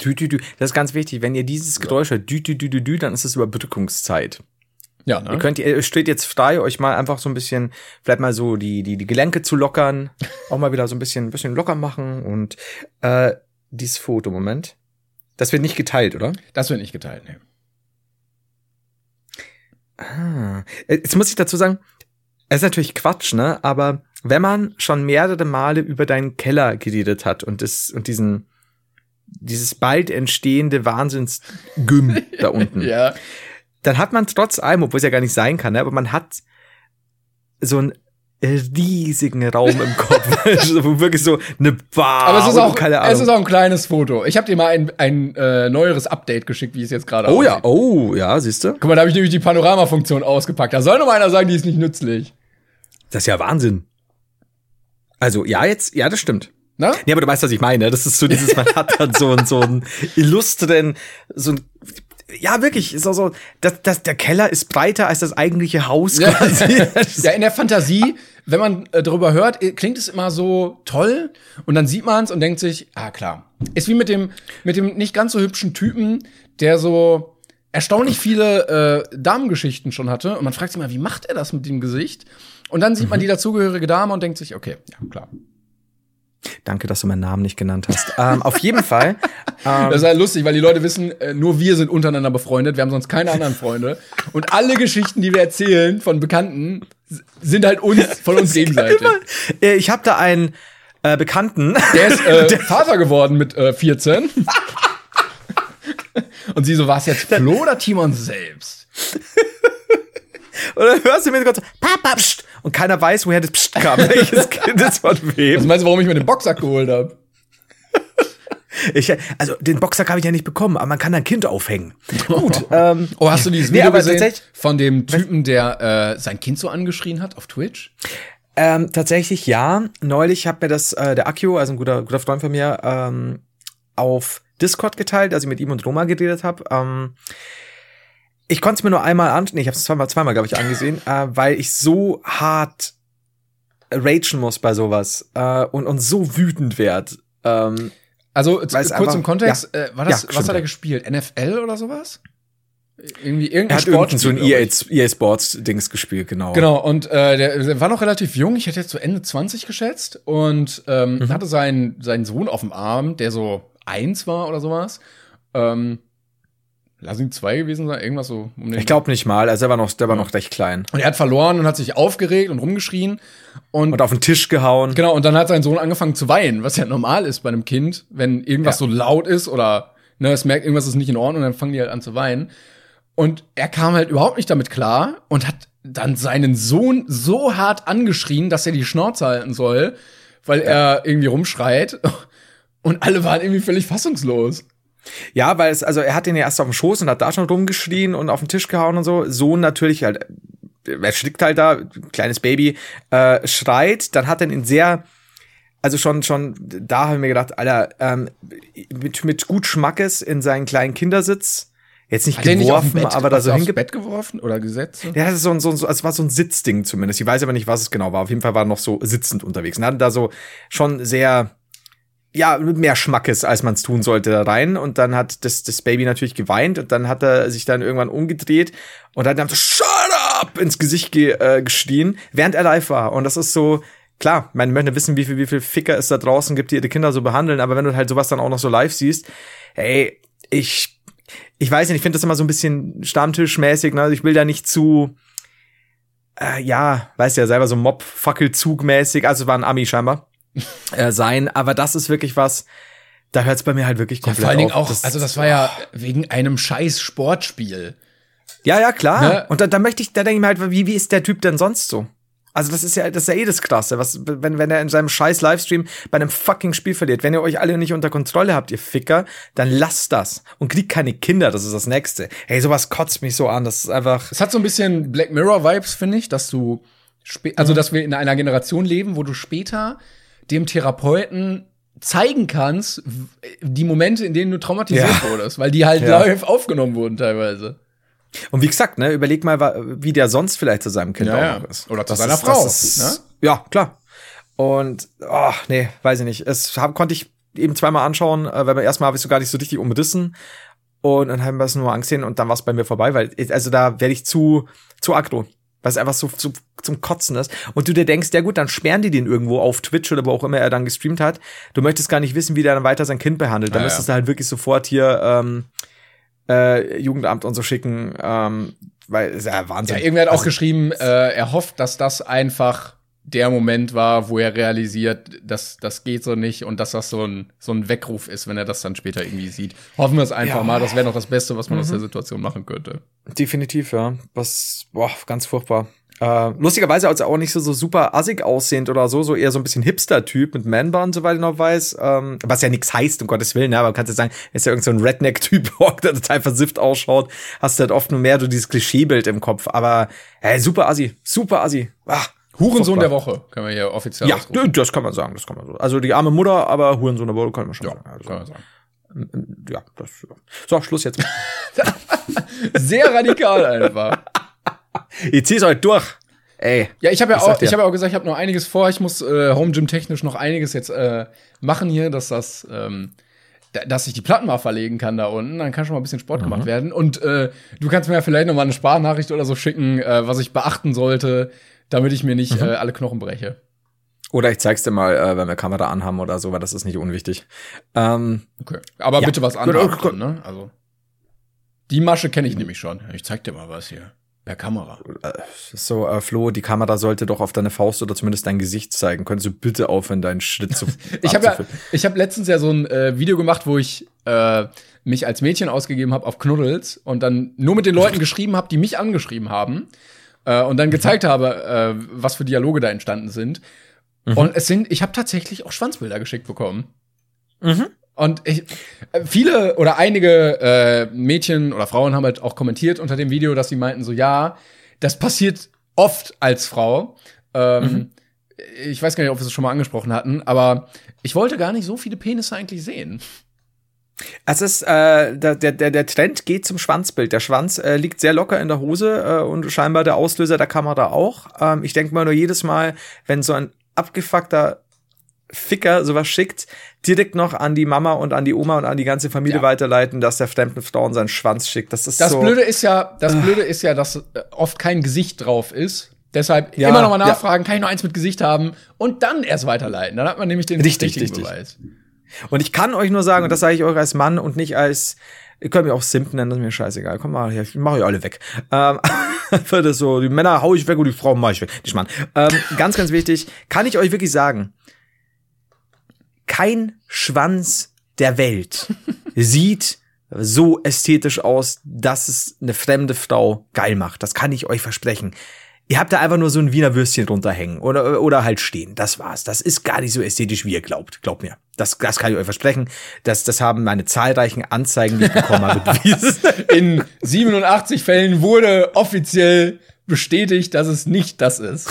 Dü, dü, dü. Das ist ganz wichtig. Wenn ihr dieses Geräusch hört, dü, dü, dü, dü, dü, dann ist es Überbrückungszeit. Ja, ne? Ihr könnt, ihr steht jetzt frei, euch mal einfach so ein bisschen, vielleicht mal so die, die, die Gelenke zu lockern, auch mal wieder so ein bisschen, ein bisschen locker machen und, äh, dieses Foto, Moment. Das wird nicht geteilt, oder? Das wird nicht geteilt, ne. Ah. Äh, Jetzt muss ich dazu sagen, es ist natürlich Quatsch, ne? Aber wenn man schon mehrere Male über deinen Keller geredet hat und das, und diesen, dieses bald entstehende Wahnsinnsgym da unten, Ja. dann hat man trotz allem, obwohl es ja gar nicht sein kann, ne? aber man hat so einen riesigen Raum im Kopf, wirklich so eine Bar Aber es ist auch, keine Ahnung. es ist auch ein kleines Foto. Ich habe dir mal ein, ein äh, neueres Update geschickt, wie es jetzt gerade oh ja, aussieht. oh ja, siehst du? Guck mal, da habe ich nämlich die Panoramafunktion ausgepackt. Da soll noch einer sagen, die ist nicht nützlich. Das ist ja Wahnsinn. Also ja, jetzt, ja, das stimmt. Na? Nee, aber du weißt, was ich meine. Das ist so dieses, man hat dann so, einen- so einen illustren, so ein, ja, wirklich, so, so, das, das, der Keller ist breiter als das eigentliche Haus Ja. quasi. ja, in der Fantasie, wenn man äh, darüber hört, äh, klingt es immer so toll und dann sieht man es und denkt sich, ah klar. Ist wie mit dem mit dem nicht ganz so hübschen Typen, der so erstaunlich viele äh, Damengeschichten schon hatte und man fragt sich mal, wie macht er das mit dem Gesicht? Und dann sieht man die dazugehörige Dame und denkt sich, okay, ja klar. Danke, dass du meinen Namen nicht genannt hast. ähm, auf jeden Fall. Ähm, Das ist halt lustig, weil die Leute wissen, äh, nur wir sind untereinander befreundet, wir haben sonst keine anderen Freunde. Und alle Geschichten, die wir erzählen von Bekannten, sind halt uns, von uns gegenseitig. äh, ich habe da einen äh, Bekannten. Der ist äh, Vater geworden mit äh, 14. Und sie so, war es jetzt Flo oder Timon selbst? Und dann hörst du mir kurz so, Papa, pst. Und keiner weiß, woher das Pst kam. Welches Kind ist von Was wem. meinst du, warum ich mir den Boxsack geholt habe? Ich, also, den Boxsack habe ich ja nicht bekommen, aber man kann ein Kind aufhängen. Gut. ähm, Oh, hast du dieses Nee, Video aber gesehen von dem Typen, der äh, sein Kind so angeschrien hat auf Twitch? Ähm, tatsächlich ja. Neulich hat mir das äh, der Akio, also ein guter, guter Freund von mir, ähm, auf Discord geteilt, als ich mit ihm und Roma geredet habe. Ähm, ich konnte es mir nur einmal an, nee, ich habe es zweimal, zweimal glaube ich angesehen, äh, weil ich so hart ragen muss bei sowas äh, und und so wütend werd. Ähm, Also kurz einfach- im Kontext, äh, war das, Ja, was hat er ja. gespielt? NFL oder sowas? Irgendwie er irgendein hat irgendein so ein EA. EA Sports Dings gespielt, genau. Genau, und äh, der, der war noch relativ jung, ich hätte jetzt so Ende 20 geschätzt und ähm, Mhm. hatte seinen, seinen Sohn auf dem Arm, der so eins war oder sowas. Ähm, lass ihn zwei gewesen sein, irgendwas so um den Ich glaube nicht mal, also der war noch, der war noch recht klein. Und er hat verloren und hat sich aufgeregt und rumgeschrien. Und, Und auf den Tisch gehauen. genau, und dann hat sein Sohn angefangen zu weinen, was ja normal ist bei einem Kind, wenn irgendwas Ja. so laut ist oder ne, es merkt, irgendwas ist nicht in Ordnung, dann fangen die halt an zu weinen. Und er kam halt überhaupt nicht damit klar und hat dann seinen Sohn so hart angeschrien, dass er die Schnauze halten soll, weil er irgendwie rumschreit. Und alle waren irgendwie völlig fassungslos. Ja, weil es, also er hat den ja erst auf dem Schoß und hat da schon rumgeschrien und auf den Tisch gehauen und so. Sohn natürlich halt, er schlickt halt da, kleines Baby, äh, schreit, dann hat er ihn sehr, also schon, schon, da haben wir gedacht, Alter, ähm, mit, mit gut Schmackes in seinen kleinen Kindersitz, jetzt nicht Hat er nicht geworfen, Bett, aber da so hinge... Bett geworfen oder gesetzt? Ja, das ist so ein, so ein, so, es war so ein Sitzding zumindest. Ich weiß aber nicht, was es genau war. Auf jeden Fall war er noch so sitzend unterwegs. Und hatte da so schon sehr, ja, mit mehr Schmackes, als man es tun sollte, da rein. Und dann hat das, das Baby natürlich geweint und dann hat er sich dann irgendwann umgedreht und hat dann so, shut up, ins Gesicht ge, äh, geschrien, während er live war. Und das ist so, klar, man möchte wissen, wie viel, wie viel Ficker es da draußen gibt, die ihre Kinder so behandeln. Aber wenn du halt sowas dann auch noch so live siehst, hey, ich, ich weiß nicht, ich finde das immer so ein bisschen Stammtischmäßig, ne? Also ich will da nicht zu, äh, ja, weißt ja selber, so Mob-Fackelzug-mäßig, also es war ein Ami scheinbar, äh, sein, aber das ist wirklich was, da hört es bei mir halt wirklich Ja, komplett vor allen Dingen auf. auch, also das war ja wegen einem scheiß Sportspiel. Ja, ja, klar. Ne? Und da, da möchte ich, da denke ich mir halt, wie, wie ist der Typ denn sonst so? Also das ist ja, das ist ja eh das Krasse, was, wenn, wenn er in seinem scheiß Livestream bei einem fucking Spiel verliert. Wenn ihr euch alle nicht unter Kontrolle habt, ihr Ficker, dann lasst das. Und kriegt keine Kinder, das ist das Nächste. Hey, sowas kotzt mich so an, das ist einfach, Es hat so ein bisschen Black Mirror Vibes, finde ich, dass du also Mhm. dass wir in einer Generation leben, wo du später dem Therapeuten zeigen kannst, die Momente, in denen du traumatisiert Ja. wurdest, weil die halt Ja. live aufgenommen wurden teilweise. Und wie gesagt, ne, überleg mal, wie der sonst vielleicht zu seinem Kind Ja, auch noch ist. Oder zu Das seiner ist, Frau, ist, ne? Ja, klar. Und, oh, nee, weiß ich nicht. Es hab, konnte ich eben zweimal anschauen, äh, weil beim ersten Mal habe ich so gar nicht so richtig umrissen. Und dann haben wir es nur angesehen und dann war es bei mir vorbei, weil, also da werde ich zu, zu aggro. Weil es einfach so, so zum Kotzen ist. Und du dir denkst, ja gut, dann sperren die den irgendwo auf Twitch oder wo auch immer er dann gestreamt hat. Du möchtest gar nicht wissen, wie der dann weiter sein Kind behandelt. Da Ja, ja. müsstest du halt wirklich sofort hier ähm, äh, Jugendamt und so schicken, ähm, weil ist ja Wahnsinn. Ja, irgendwer hat auch Also, geschrieben, äh, er hofft, dass das einfach der Moment war, wo er realisiert, dass das geht so nicht und dass das so ein, so ein Weckruf ist, wenn er das dann später irgendwie sieht. Hoffen wir es einfach Ja. Mhm. mal. Das wäre noch das Beste, was man aus der Situation machen könnte. Definitiv, ja. Was, boah, ganz furchtbar. Äh, lustigerweise als er auch nicht so, so super assig aussehend oder so, so eher so ein bisschen Hipster-Typ mit Manbun, soweit ich noch weiß. Ähm, was ja nichts heißt, um Gottes Willen, ne? aber man kann ja sagen, er ist ja irgend so ein Redneck-Typ, der total versifft ausschaut. Hast du halt oft nur mehr so dieses Klischeebild im Kopf. Aber hey, super assi, super assi. Ah, Hurensohn der Woche, können wir hier offiziell Ja, ausrufen. das kann man sagen, das kann man so. Also die arme Mutter, aber Hurensohn der Woche kann man schon Ja, sagen. Also, kann man sagen. ja, das, so, Schluss jetzt. Sehr radikal einfach. ich zieh's euch durch. Ey. Ja, ich habe ja auch, ich habe ja auch gesagt, ich habe noch einiges vor. Ich muss äh, Home Gym technisch noch einiges jetzt äh, machen hier, dass das, ähm, da, dass ich die Platten mal verlegen kann da unten. Dann kann schon mal ein bisschen Sport gemacht Mhm. werden. Und äh, du kannst mir ja vielleicht noch mal eine Sparnachricht oder so schicken, äh, was ich beachten sollte, damit ich mir nicht Mhm. äh, alle Knochen breche. Oder ich zeig's dir mal, äh, wenn wir Kamera anhaben oder so, weil das ist nicht unwichtig. Ähm, Okay. Aber Ja. bitte was anderes, ne? Also die Masche kenne ich nämlich schon. Ich zeig dir mal was hier per Kamera. so, äh, Flo, die Kamera sollte doch auf deine Faust oder zumindest dein Gesicht zeigen. Könntest du bitte aufhören, deinen Schritt zu Ich habe ja, ich habe letztens ja so ein äh, Video gemacht, wo ich äh, mich als Mädchen ausgegeben habe auf Knuddels und dann nur mit den Leuten geschrieben habe, die mich angeschrieben haben. Äh, und dann gezeigt habe, äh, was für Dialoge da entstanden sind. Und es sind, ich habe tatsächlich auch Schwanzbilder geschickt bekommen. Mhm. Und ich, äh, viele oder einige äh, Mädchen oder Frauen haben halt auch kommentiert unter dem Video, dass sie meinten so, ja, das passiert oft als Frau. Ähm, Ich weiß gar nicht, ob wir es schon mal angesprochen hatten, aber ich wollte gar nicht so viele Penisse eigentlich sehen. Es ist, äh, der, der, der Trend geht zum Schwanzbild. Der Schwanz äh, liegt sehr locker in der Hose äh, und scheinbar der Auslöser der Kamera auch. Ähm, ich denke mal nur jedes Mal, wenn so ein abgefuckter Ficker sowas schickt, direkt noch an die Mama und an die Oma und an die ganze Familie Ja. weiterleiten, dass der fremden Frauen seinen Schwanz schickt. Das ist Das so. Blöde ist ja, das Blöde ist ja, dass äh, oft kein Gesicht drauf ist. Deshalb Ja, immer noch mal ja. nachfragen, kann ich noch eins mit Gesicht haben und dann erst weiterleiten. Dann hat man nämlich den Richtig, richtigen richtig. Beweis. Und ich kann euch nur sagen, und das sage ich euch als Mann und nicht als, ihr könnt mich auch Simp nennen, das ist mir scheißegal. Komm mal ich mache euch alle weg. Ähm, das so, die Männer hau ich weg und die Frauen mache ich weg. Nicht Mann. Ähm, ganz, ganz wichtig, kann ich euch wirklich sagen, kein Schwanz der Welt sieht so ästhetisch aus, dass es eine fremde Frau geil macht. Das kann ich euch versprechen. Ihr habt da einfach nur so ein Wiener Würstchen runterhängen oder, oder halt stehen. Das war's. Das ist gar nicht so ästhetisch, wie ihr glaubt. Glaubt mir. Das, das kann ich euch versprechen. Das, das haben meine zahlreichen Anzeigen, die ich bekommen habe, bewiesen. In 87 Fällen wurde offiziell bestätigt, dass es nicht das ist.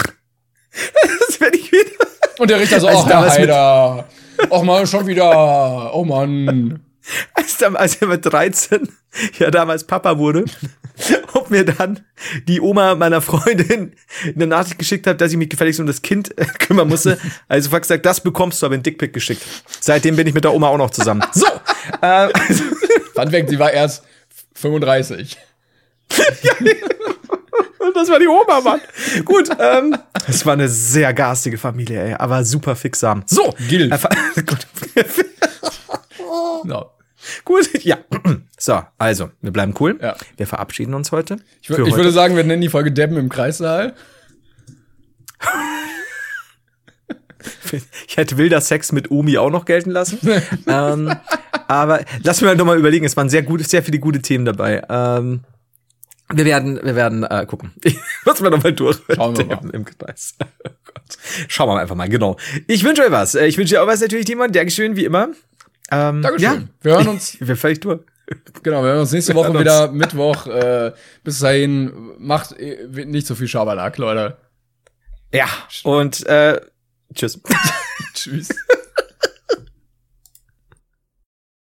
Das werde ich wieder. Und der Richter so, Also ach, Herr Heider. Och mal, schon wieder. Oh Mann. Als, dann, als er mit 13 ja damals Papa wurde und mir dann die Oma meiner Freundin eine Nachricht geschickt hat, dass ich mich gefälligst um das Kind äh, kümmern musste. Also fuck gesagt, das bekommst du aber ein Dickpick geschickt. Seitdem bin ich mit der Oma auch noch zusammen. So. ähm, also, Fun Fact, sie war erst 35. das war die Oma, Mann. Gut, ähm, das war eine sehr garstige Familie, ey, aber super fixsam. So. Gilf. Äh. No. Gut, ja. So, also, wir bleiben cool. Ja. Wir verabschieden uns heute. Ich, ich heute. würde sagen, wir nennen die Folge Debben im Kreissaal. Ich hätte wilder Sex mit Omi auch noch gelten lassen. ähm, aber lass mir doch mal überlegen, es waren sehr gute, sehr viele gute Themen dabei. Ähm, wir werden, wir werden äh, gucken. Lass mir doch mal durch. Schauen wir mal. Im, Kreis. Oh. Schauen wir mal einfach mal, genau. Ich wünsche euch was. Äh, Ich wünsche dir auch was natürlich, Timon. Dankeschön, wie immer. Ähm, Dankeschön. Wir hören uns- Wir völlig durch. Genau, wir hören uns nächste Woche wieder Mittwoch. Äh, bis dahin, macht äh, nicht so viel Schabernack, Leute. Ja. Und äh, tschüss. Tschüss.